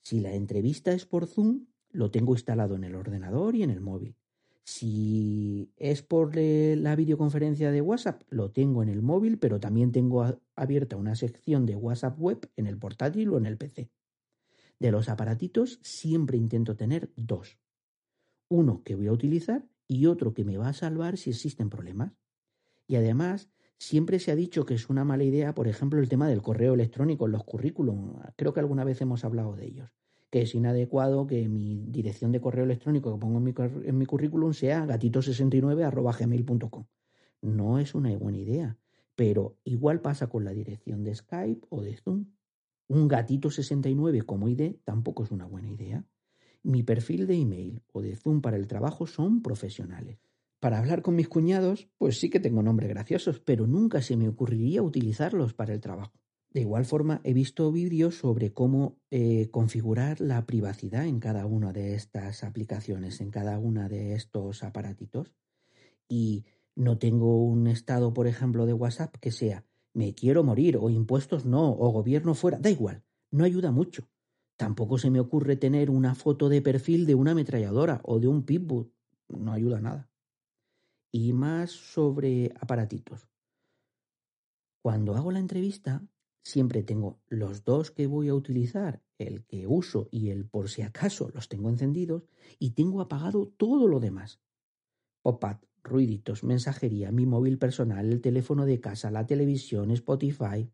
Si la entrevista es por Zoom, lo tengo instalado en el ordenador y en el móvil. Si es por la videoconferencia de WhatsApp, lo tengo en el móvil, pero también tengo abierta una sección de WhatsApp web en el portátil o en el PC. De los aparatitos siempre intento tener dos. Uno que voy a utilizar y otro que me va a salvar si existen problemas. Y además, siempre se ha dicho que es una mala idea, por ejemplo, el tema del correo electrónico en los currículum. Creo que alguna vez hemos hablado de ellos que es inadecuado que mi dirección de correo electrónico que pongo en mi, currículum sea gatito69.gmail.com. No es una buena idea, pero igual pasa con la dirección de Skype o de Zoom. Un gatito69 como ID tampoco es una buena idea. Mi perfil de email o de Zoom para el trabajo son profesionales. Para hablar con mis cuñados, pues sí que tengo nombres graciosos, pero nunca se me ocurriría utilizarlos para el trabajo. De igual forma, he visto vídeos sobre cómo eh, configurar la privacidad en cada una de estas aplicaciones, en cada una de estos aparatitos. Y no tengo un estado, por ejemplo, de WhatsApp que sea me quiero morir o impuestos no o gobierno fuera. Da igual, no ayuda mucho. Tampoco se me ocurre tener una foto de perfil de una ametralladora o de un pitbull. No ayuda nada. Y más sobre aparatitos. Cuando hago la entrevista, siempre tengo los dos que voy a utilizar, el que uso y el por si acaso los tengo encendidos, y tengo apagado todo lo demás. Pop-up, ruiditos, mensajería, mi móvil personal, el teléfono de casa, la televisión, Spotify.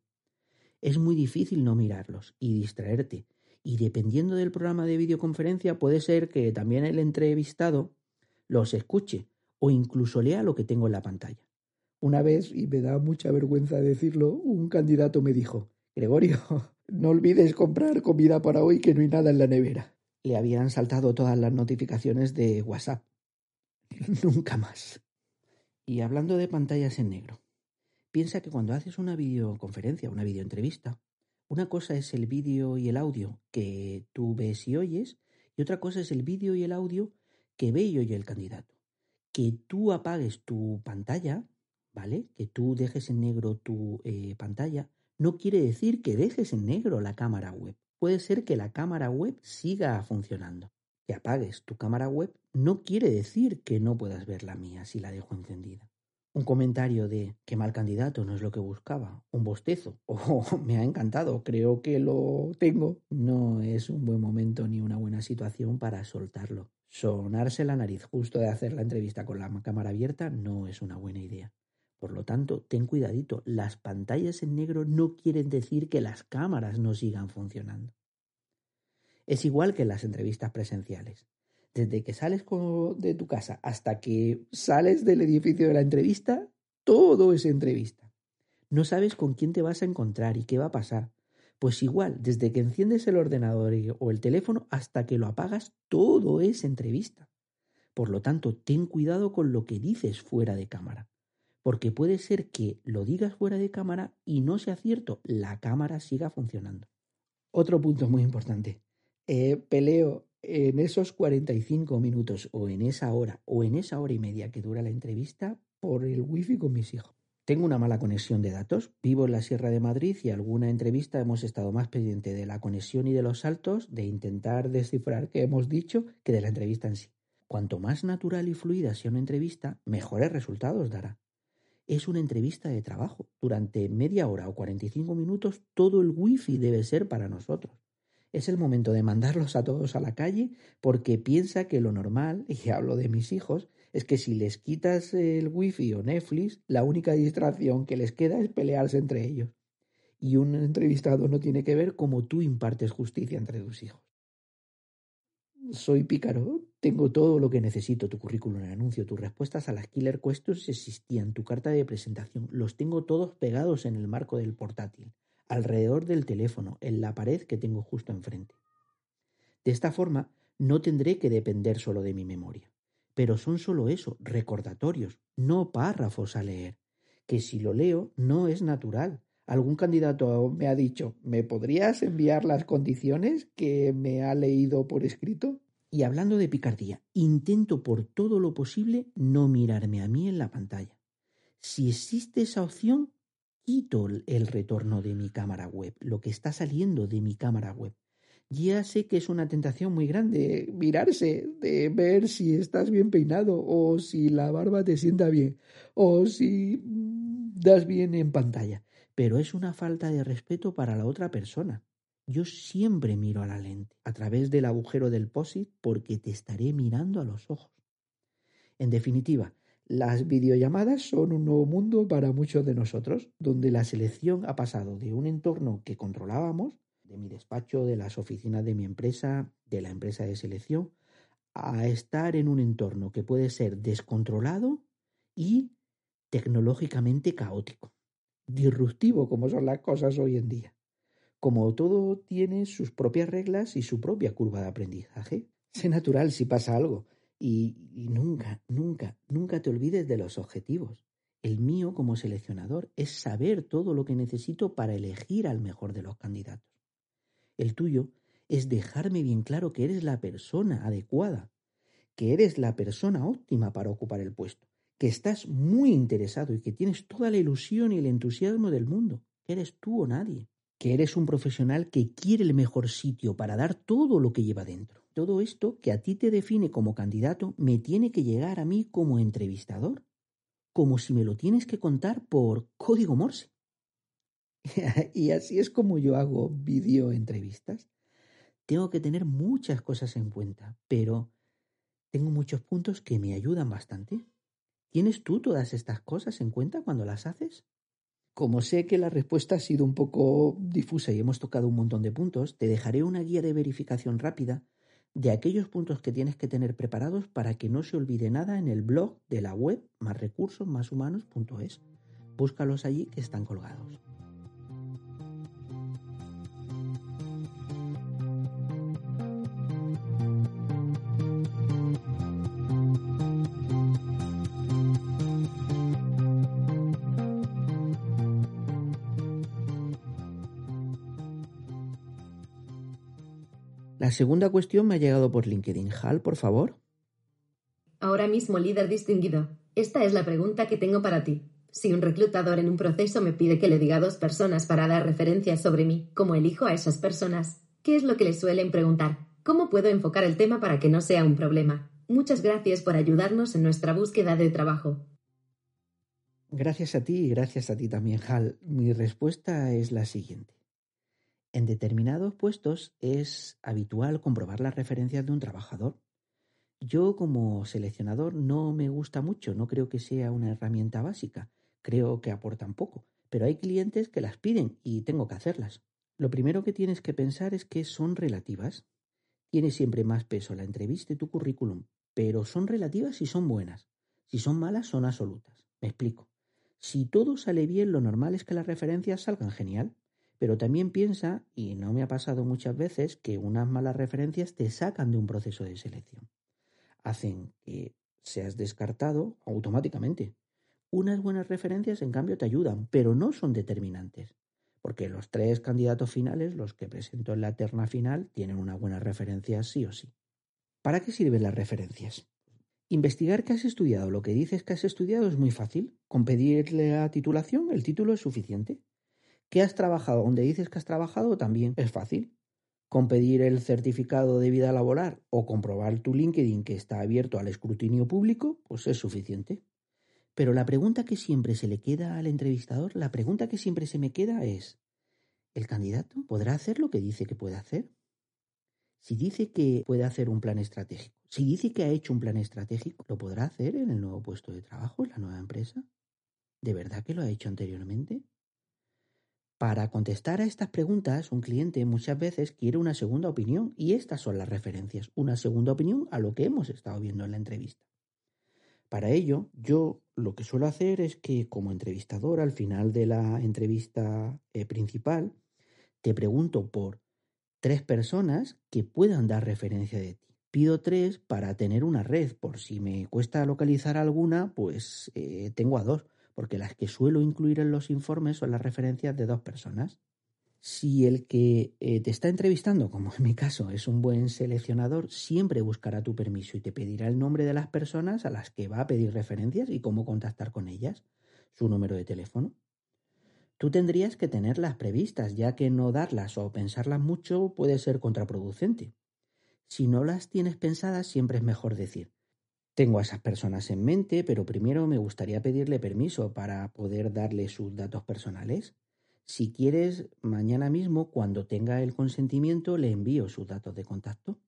Es muy difícil no mirarlos y distraerte. Y dependiendo del programa de videoconferencia, puede ser que también el entrevistado los escuche o incluso lea lo que tengo en la pantalla. Una vez, y me da mucha vergüenza decirlo, un candidato me dijo, Gregorio, <laughs> no olvides comprar comida para hoy que no hay nada en la nevera. Le habían saltado todas las notificaciones de WhatsApp. <laughs> Nunca más. Y hablando de pantallas en negro, piensa que cuando haces una videoconferencia, una videoentrevista, una cosa es el vídeo y el audio que tú ves y oyes, y otra cosa es el vídeo y el audio que ve y oye el candidato. Que tú apagues tu pantalla ¿vale? Que tú dejes en negro tu eh, pantalla, no quiere decir que dejes en negro la cámara web. Puede ser que la cámara web siga funcionando. Que apagues tu cámara web no quiere decir que no puedas ver la mía si la dejo encendida. Un comentario de qué mal candidato no es lo que buscaba, un bostezo <laughs> o me ha encantado, creo que lo tengo, no es un buen momento ni una buena situación para soltarlo. Sonarse la nariz justo de hacer la entrevista con la cámara abierta no es una buena idea. Por lo tanto, ten cuidadito, las pantallas en negro no quieren decir que las cámaras no sigan funcionando. Es igual que en las entrevistas presenciales. Desde que sales de tu casa hasta que sales del edificio de la entrevista, todo es entrevista. No sabes con quién te vas a encontrar y qué va a pasar. Pues igual, desde que enciendes el ordenador o el teléfono hasta que lo apagas, todo es entrevista. Por lo tanto, ten cuidado con lo que dices fuera de cámara porque puede ser que lo digas fuera de cámara y no sea cierto, la cámara siga funcionando. Otro punto muy importante. Eh, peleo en esos 45 minutos o en esa hora o en esa hora y media que dura la entrevista por el wifi con mis hijos. Tengo una mala conexión de datos, vivo en la Sierra de Madrid y alguna entrevista hemos estado más pendiente de la conexión y de los saltos, de intentar descifrar qué hemos dicho, que de la entrevista en sí. Cuanto más natural y fluida sea una entrevista, mejores resultados dará es una entrevista de trabajo. Durante media hora o 45 minutos todo el wifi debe ser para nosotros. Es el momento de mandarlos a todos a la calle porque piensa que lo normal, y hablo de mis hijos, es que si les quitas el wifi o Netflix, la única distracción que les queda es pelearse entre ellos. Y un entrevistado no tiene que ver cómo tú impartes justicia entre tus hijos. Soy pícaro, tengo todo lo que necesito, tu currículum, el anuncio, tus respuestas a las killer questions existían, tu carta de presentación, los tengo todos pegados en el marco del portátil, alrededor del teléfono, en la pared que tengo justo enfrente. De esta forma, no tendré que depender solo de mi memoria. Pero son solo eso, recordatorios, no párrafos a leer, que si lo leo no es natural. Algún candidato me ha dicho, ¿me podrías enviar las condiciones que me ha leído por escrito? Y hablando de picardía, intento por todo lo posible no mirarme a mí en la pantalla. Si existe esa opción, quito el retorno de mi cámara web, lo que está saliendo de mi cámara web. Ya sé que es una tentación muy grande mirarse, de ver si estás bien peinado o si la barba te sienta bien o si mm, das bien en pantalla, pero es una falta de respeto para la otra persona. Yo siempre miro a la lente, a través del agujero del POSIT, porque te estaré mirando a los ojos. En definitiva, las videollamadas son un nuevo mundo para muchos de nosotros, donde la selección ha pasado de un entorno que controlábamos, de mi despacho, de las oficinas de mi empresa, de la empresa de selección, a estar en un entorno que puede ser descontrolado y tecnológicamente caótico, disruptivo como son las cosas hoy en día. Como todo tiene sus propias reglas y su propia curva de aprendizaje. <laughs> Sé natural si pasa algo. Y, nunca, nunca, nunca te olvides de los objetivos. El mío como seleccionador es saber todo lo que necesito para elegir al mejor de los candidatos. El tuyo es dejarme bien claro que eres la persona adecuada, que eres la persona óptima para ocupar el puesto, que estás muy interesado y que tienes toda la ilusión y el entusiasmo del mundo. Eres tú o nadie que eres un profesional que quiere el mejor sitio para dar todo lo que lleva dentro. Todo esto que a ti te define como candidato me tiene que llegar a mí como entrevistador, como si me lo tienes que contar por código Morse. <laughs> y así es como yo hago video entrevistas. Tengo que tener muchas cosas en cuenta, pero tengo muchos puntos que me ayudan bastante. ¿Tienes tú todas estas cosas en cuenta cuando las haces? Como sé que la respuesta ha sido un poco difusa y hemos tocado un montón de puntos, te dejaré una guía de verificación rápida de aquellos puntos que tienes que tener preparados para que no se olvide nada en el blog de la web más recursos más humanos.es. Búscalos allí que están colgados. La segunda cuestión me ha llegado por LinkedIn. Hal, por favor. Ahora mismo, líder distinguido, esta es la pregunta que tengo para ti. Si un reclutador en un proceso me pide que le diga a dos personas para dar referencias sobre mí, ¿cómo elijo a esas personas? ¿Qué es lo que le suelen preguntar? ¿Cómo puedo enfocar el tema para que no sea un problema? Muchas gracias por ayudarnos en nuestra búsqueda de trabajo. Gracias a ti y gracias a ti también, Hal. Mi respuesta es la siguiente. En determinados puestos es habitual comprobar las referencias de un trabajador. Yo como seleccionador no me gusta mucho, no creo que sea una herramienta básica, creo que aportan poco, pero hay clientes que las piden y tengo que hacerlas. Lo primero que tienes que pensar es que son relativas. Tiene siempre más peso la entrevista y tu currículum, pero son relativas y son buenas. Si son malas, son absolutas. Me explico. Si todo sale bien, lo normal es que las referencias salgan genial. Pero también piensa, y no me ha pasado muchas veces, que unas malas referencias te sacan de un proceso de selección. Hacen que seas descartado automáticamente. Unas buenas referencias, en cambio, te ayudan, pero no son determinantes porque los tres candidatos finales, los que presento en la terna final, tienen una buena referencia sí o sí. ¿Para qué sirven las referencias? Investigar que has estudiado lo que dices que has estudiado es muy fácil. Con pedirle la titulación, el título es suficiente. ¿Qué has trabajado donde dices que has trabajado? También es fácil. Con pedir el certificado de vida laboral o comprobar tu LinkedIn que está abierto al escrutinio público, pues es suficiente. Pero la pregunta que siempre se le queda al entrevistador, la pregunta que siempre se me queda es, ¿el candidato podrá hacer lo que dice que puede hacer? Si dice que puede hacer un plan estratégico, si dice que ha hecho un plan estratégico, ¿lo podrá hacer en el nuevo puesto de trabajo, en la nueva empresa? ¿De verdad que lo ha hecho anteriormente? Para contestar a estas preguntas, un cliente muchas veces quiere una segunda opinión y estas son las referencias, una segunda opinión a lo que hemos estado viendo en la entrevista. Para ello, yo lo que suelo hacer es que como entrevistador, al final de la entrevista eh, principal, te pregunto por tres personas que puedan dar referencia de ti. Pido tres para tener una red. Por si me cuesta localizar alguna, pues eh, tengo a dos, porque las que suelo incluir en los informes son las referencias de dos personas. Si el que eh, te está entrevistando, como en mi caso, es un buen seleccionador, siempre buscará tu permiso y te pedirá el nombre de las personas a las que va a pedir referencias y cómo contactar con ellas, su número de teléfono. Tú tendrías que tenerlas previstas, ya que no darlas o pensarlas mucho puede ser contraproducente. Si no las tienes pensadas, siempre es mejor decir, tengo a esas personas en mente, pero primero me gustaría pedirle permiso para poder darle sus datos personales. Si quieres, mañana mismo, cuando tenga el consentimiento, le envío sus datos de contacto.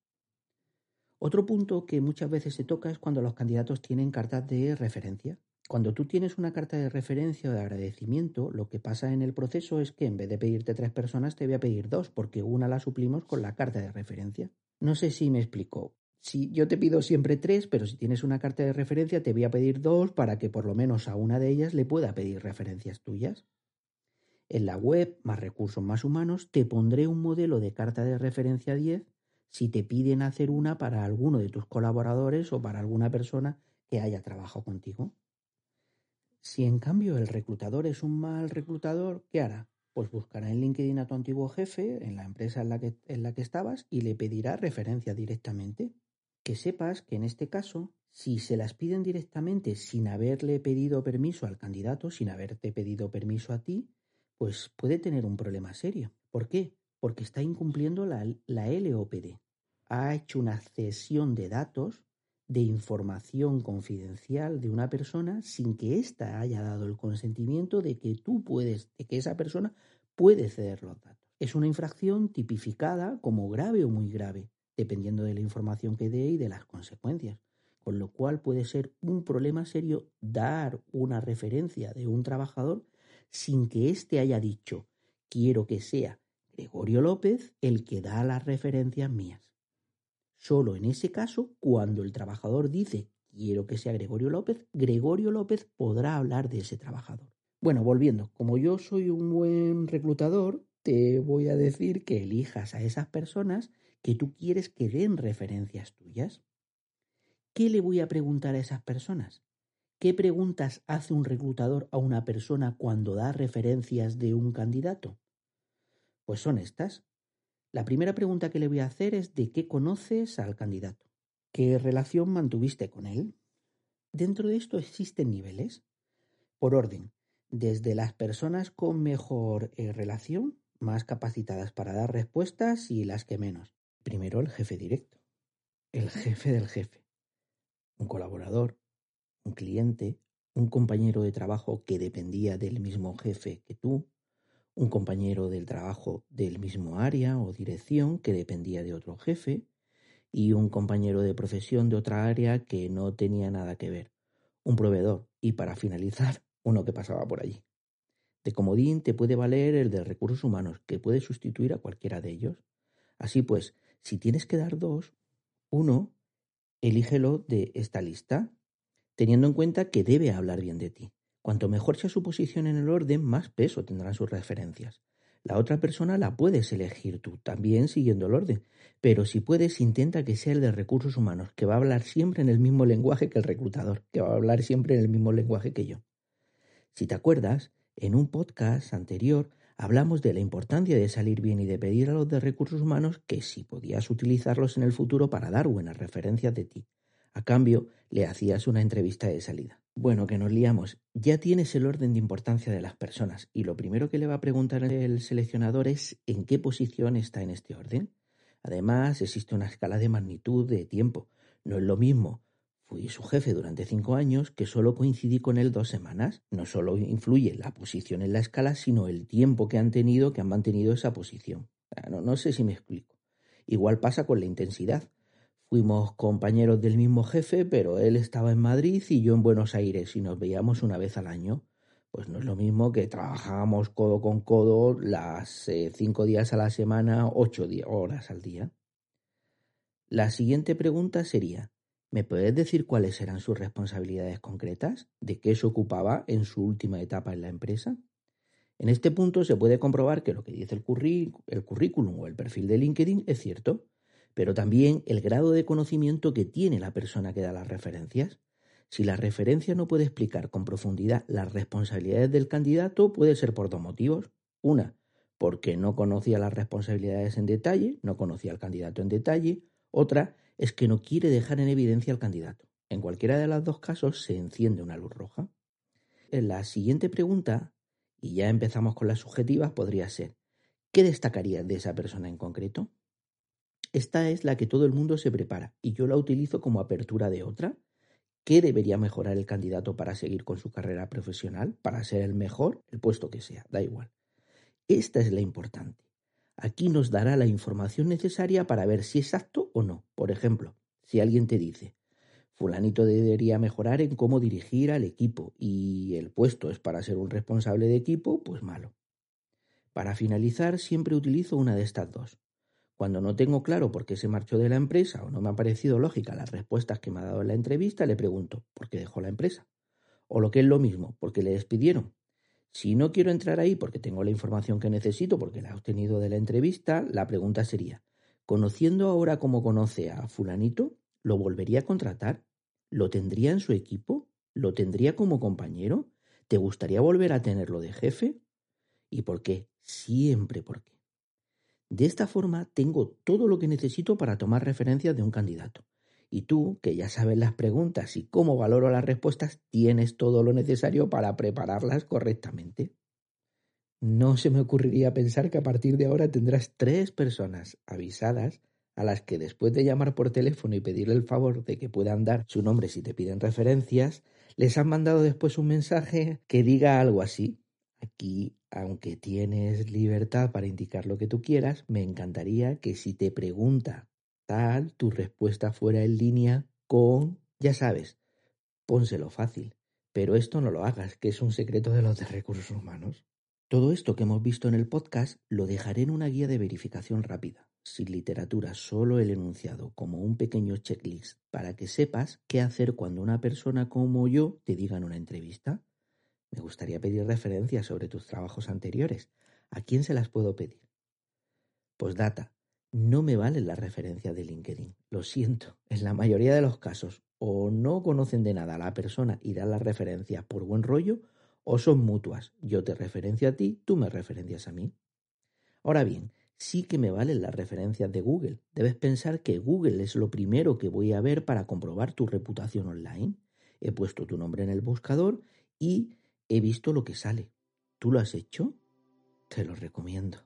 Otro punto que muchas veces se toca es cuando los candidatos tienen cartas de referencia. Cuando tú tienes una carta de referencia o de agradecimiento, lo que pasa en el proceso es que en vez de pedirte tres personas, te voy a pedir dos, porque una la suplimos con la carta de referencia. No sé si me explico. Si yo te pido siempre tres, pero si tienes una carta de referencia, te voy a pedir dos para que por lo menos a una de ellas le pueda pedir referencias tuyas. En la web, más recursos más humanos, te pondré un modelo de carta de referencia 10 si te piden hacer una para alguno de tus colaboradores o para alguna persona que haya trabajado contigo. Si en cambio el reclutador es un mal reclutador, ¿qué hará? Pues buscará en LinkedIn a tu antiguo jefe en la empresa en la que, en la que estabas y le pedirá referencia directamente. Que sepas que en este caso, si se las piden directamente sin haberle pedido permiso al candidato, sin haberte pedido permiso a ti, pues puede tener un problema serio. ¿Por qué? Porque está incumpliendo la, la LOPD. Ha hecho una cesión de datos, de información confidencial de una persona sin que ésta haya dado el consentimiento de que tú puedes, de que esa persona puede ceder los datos. Es una infracción tipificada como grave o muy grave, dependiendo de la información que dé y de las consecuencias con lo cual puede ser un problema serio dar una referencia de un trabajador sin que éste haya dicho quiero que sea Gregorio López el que da las referencias mías. Solo en ese caso, cuando el trabajador dice quiero que sea Gregorio López, Gregorio López podrá hablar de ese trabajador. Bueno, volviendo, como yo soy un buen reclutador, te voy a decir que elijas a esas personas que tú quieres que den referencias tuyas. ¿Qué le voy a preguntar a esas personas? ¿Qué preguntas hace un reclutador a una persona cuando da referencias de un candidato? Pues son estas. La primera pregunta que le voy a hacer es de qué conoces al candidato. ¿Qué relación mantuviste con él? Dentro de esto existen niveles. Por orden, desde las personas con mejor eh, relación, más capacitadas para dar respuestas y las que menos. Primero el jefe directo, el jefe del jefe, un colaborador, un cliente, un compañero de trabajo que dependía del mismo jefe que tú, un compañero del trabajo del mismo área o dirección que dependía de otro jefe, y un compañero de profesión de otra área que no tenía nada que ver, un proveedor y para finalizar, <laughs> uno que pasaba por allí. De comodín te puede valer el de recursos humanos, que puede sustituir a cualquiera de ellos. Así pues, si tienes que dar dos, uno, elígelo de esta lista, teniendo en cuenta que debe hablar bien de ti. Cuanto mejor sea su posición en el orden, más peso tendrán sus referencias. La otra persona la puedes elegir tú, también siguiendo el orden. Pero si puedes, intenta que sea el de recursos humanos, que va a hablar siempre en el mismo lenguaje que el reclutador, que va a hablar siempre en el mismo lenguaje que yo. Si te acuerdas, en un podcast anterior hablamos de la importancia de salir bien y de pedir a los de recursos humanos que si podías utilizarlos en el futuro para dar buenas referencias de ti. A cambio, le hacías una entrevista de salida. Bueno, que nos liamos. Ya tienes el orden de importancia de las personas y lo primero que le va a preguntar el seleccionador es en qué posición está en este orden. Además, existe una escala de magnitud de tiempo. No es lo mismo. Fui su jefe durante cinco años que solo coincidí con él dos semanas. No solo influye la posición en la escala, sino el tiempo que han tenido, que han mantenido esa posición. No, no sé si me explico. Igual pasa con la intensidad. Fuimos compañeros del mismo jefe, pero él estaba en Madrid y yo en Buenos Aires y nos veíamos una vez al año. Pues no es lo mismo que trabajábamos codo con codo las eh, cinco días a la semana, ocho horas al día. La siguiente pregunta sería, ¿me puedes decir cuáles eran sus responsabilidades concretas? ¿De qué se ocupaba en su última etapa en la empresa? En este punto se puede comprobar que lo que dice el, currículum o el perfil de LinkedIn es cierto pero también el grado de conocimiento que tiene la persona que da las referencias. Si la referencia no puede explicar con profundidad las responsabilidades del candidato, puede ser por dos motivos. Una, porque no conocía las responsabilidades en detalle, no conocía al candidato en detalle. Otra, es que no quiere dejar en evidencia al candidato. En cualquiera de los dos casos se enciende una luz roja. En la siguiente pregunta, y ya empezamos con las subjetivas, podría ser, ¿qué destacarías de esa persona en concreto? Esta es la que todo el mundo se prepara y yo la utilizo como apertura de otra. ¿Qué debería mejorar el candidato para seguir con su carrera profesional, para ser el mejor, el puesto que sea, da igual? Esta es la importante. Aquí nos dará la información necesaria para ver si es apto o no. Por ejemplo, si alguien te dice, fulanito debería mejorar en cómo dirigir al equipo y el puesto es para ser un responsable de equipo, pues malo. Para finalizar, siempre utilizo una de estas dos. Cuando no tengo claro por qué se marchó de la empresa o no me ha parecido lógica las respuestas que me ha dado en la entrevista, le pregunto ¿por qué dejó la empresa? O lo que es lo mismo, ¿por qué le despidieron? Si no quiero entrar ahí porque tengo la información que necesito, porque la he obtenido de la entrevista, la pregunta sería, conociendo ahora cómo conoce a fulanito, ¿lo volvería a contratar? ¿Lo tendría en su equipo? ¿Lo tendría como compañero? ¿Te gustaría volver a tenerlo de jefe? ¿Y por qué? Siempre por qué. De esta forma tengo todo lo que necesito para tomar referencias de un candidato. Y tú, que ya sabes las preguntas y cómo valoro las respuestas, tienes todo lo necesario para prepararlas correctamente. No se me ocurriría pensar que a partir de ahora tendrás tres personas avisadas a las que después de llamar por teléfono y pedirle el favor de que puedan dar su nombre si te piden referencias, les han mandado después un mensaje que diga algo así. Aquí, aunque tienes libertad para indicar lo que tú quieras, me encantaría que si te pregunta tal, tu respuesta fuera en línea con, ya sabes, pónselo fácil. Pero esto no lo hagas, que es un secreto de los de recursos humanos. Todo esto que hemos visto en el podcast lo dejaré en una guía de verificación rápida, sin literatura, solo el enunciado, como un pequeño checklist, para que sepas qué hacer cuando una persona como yo te diga en una entrevista. Me gustaría pedir referencias sobre tus trabajos anteriores. ¿A quién se las puedo pedir? Postdata. No me valen las referencias de LinkedIn. Lo siento. En la mayoría de los casos, o no conocen de nada a la persona y dan las referencias por buen rollo, o son mutuas. Yo te referencio a ti, tú me referencias a mí. Ahora bien, sí que me valen las referencias de Google. Debes pensar que Google es lo primero que voy a ver para comprobar tu reputación online. He puesto tu nombre en el buscador y He visto lo que sale. ¿Tú lo has hecho? Te lo recomiendo.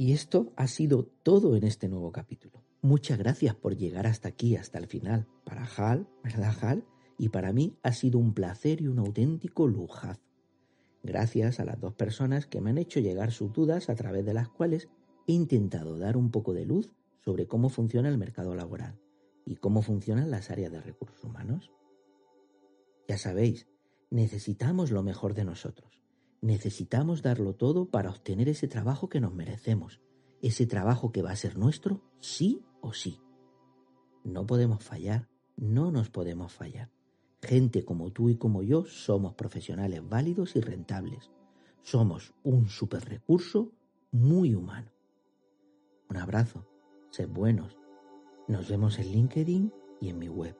Y esto ha sido todo en este nuevo capítulo. Muchas gracias por llegar hasta aquí, hasta el final. Para Hal, ¿verdad Hal? Y para mí ha sido un placer y un auténtico lujazo. Gracias a las dos personas que me han hecho llegar sus dudas a través de las cuales he intentado dar un poco de luz sobre cómo funciona el mercado laboral y cómo funcionan las áreas de recursos humanos. Ya sabéis, necesitamos lo mejor de nosotros. Necesitamos darlo todo para obtener ese trabajo que nos merecemos, ese trabajo que va a ser nuestro sí o sí. No podemos fallar, no nos podemos fallar. Gente como tú y como yo somos profesionales válidos y rentables. Somos un super recurso muy humano. Un abrazo, sed buenos. Nos vemos en LinkedIn y en mi web.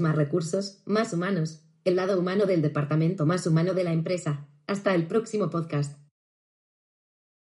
Más recursos, más humanos, el lado humano del departamento más humano de la empresa. Hasta el próximo podcast.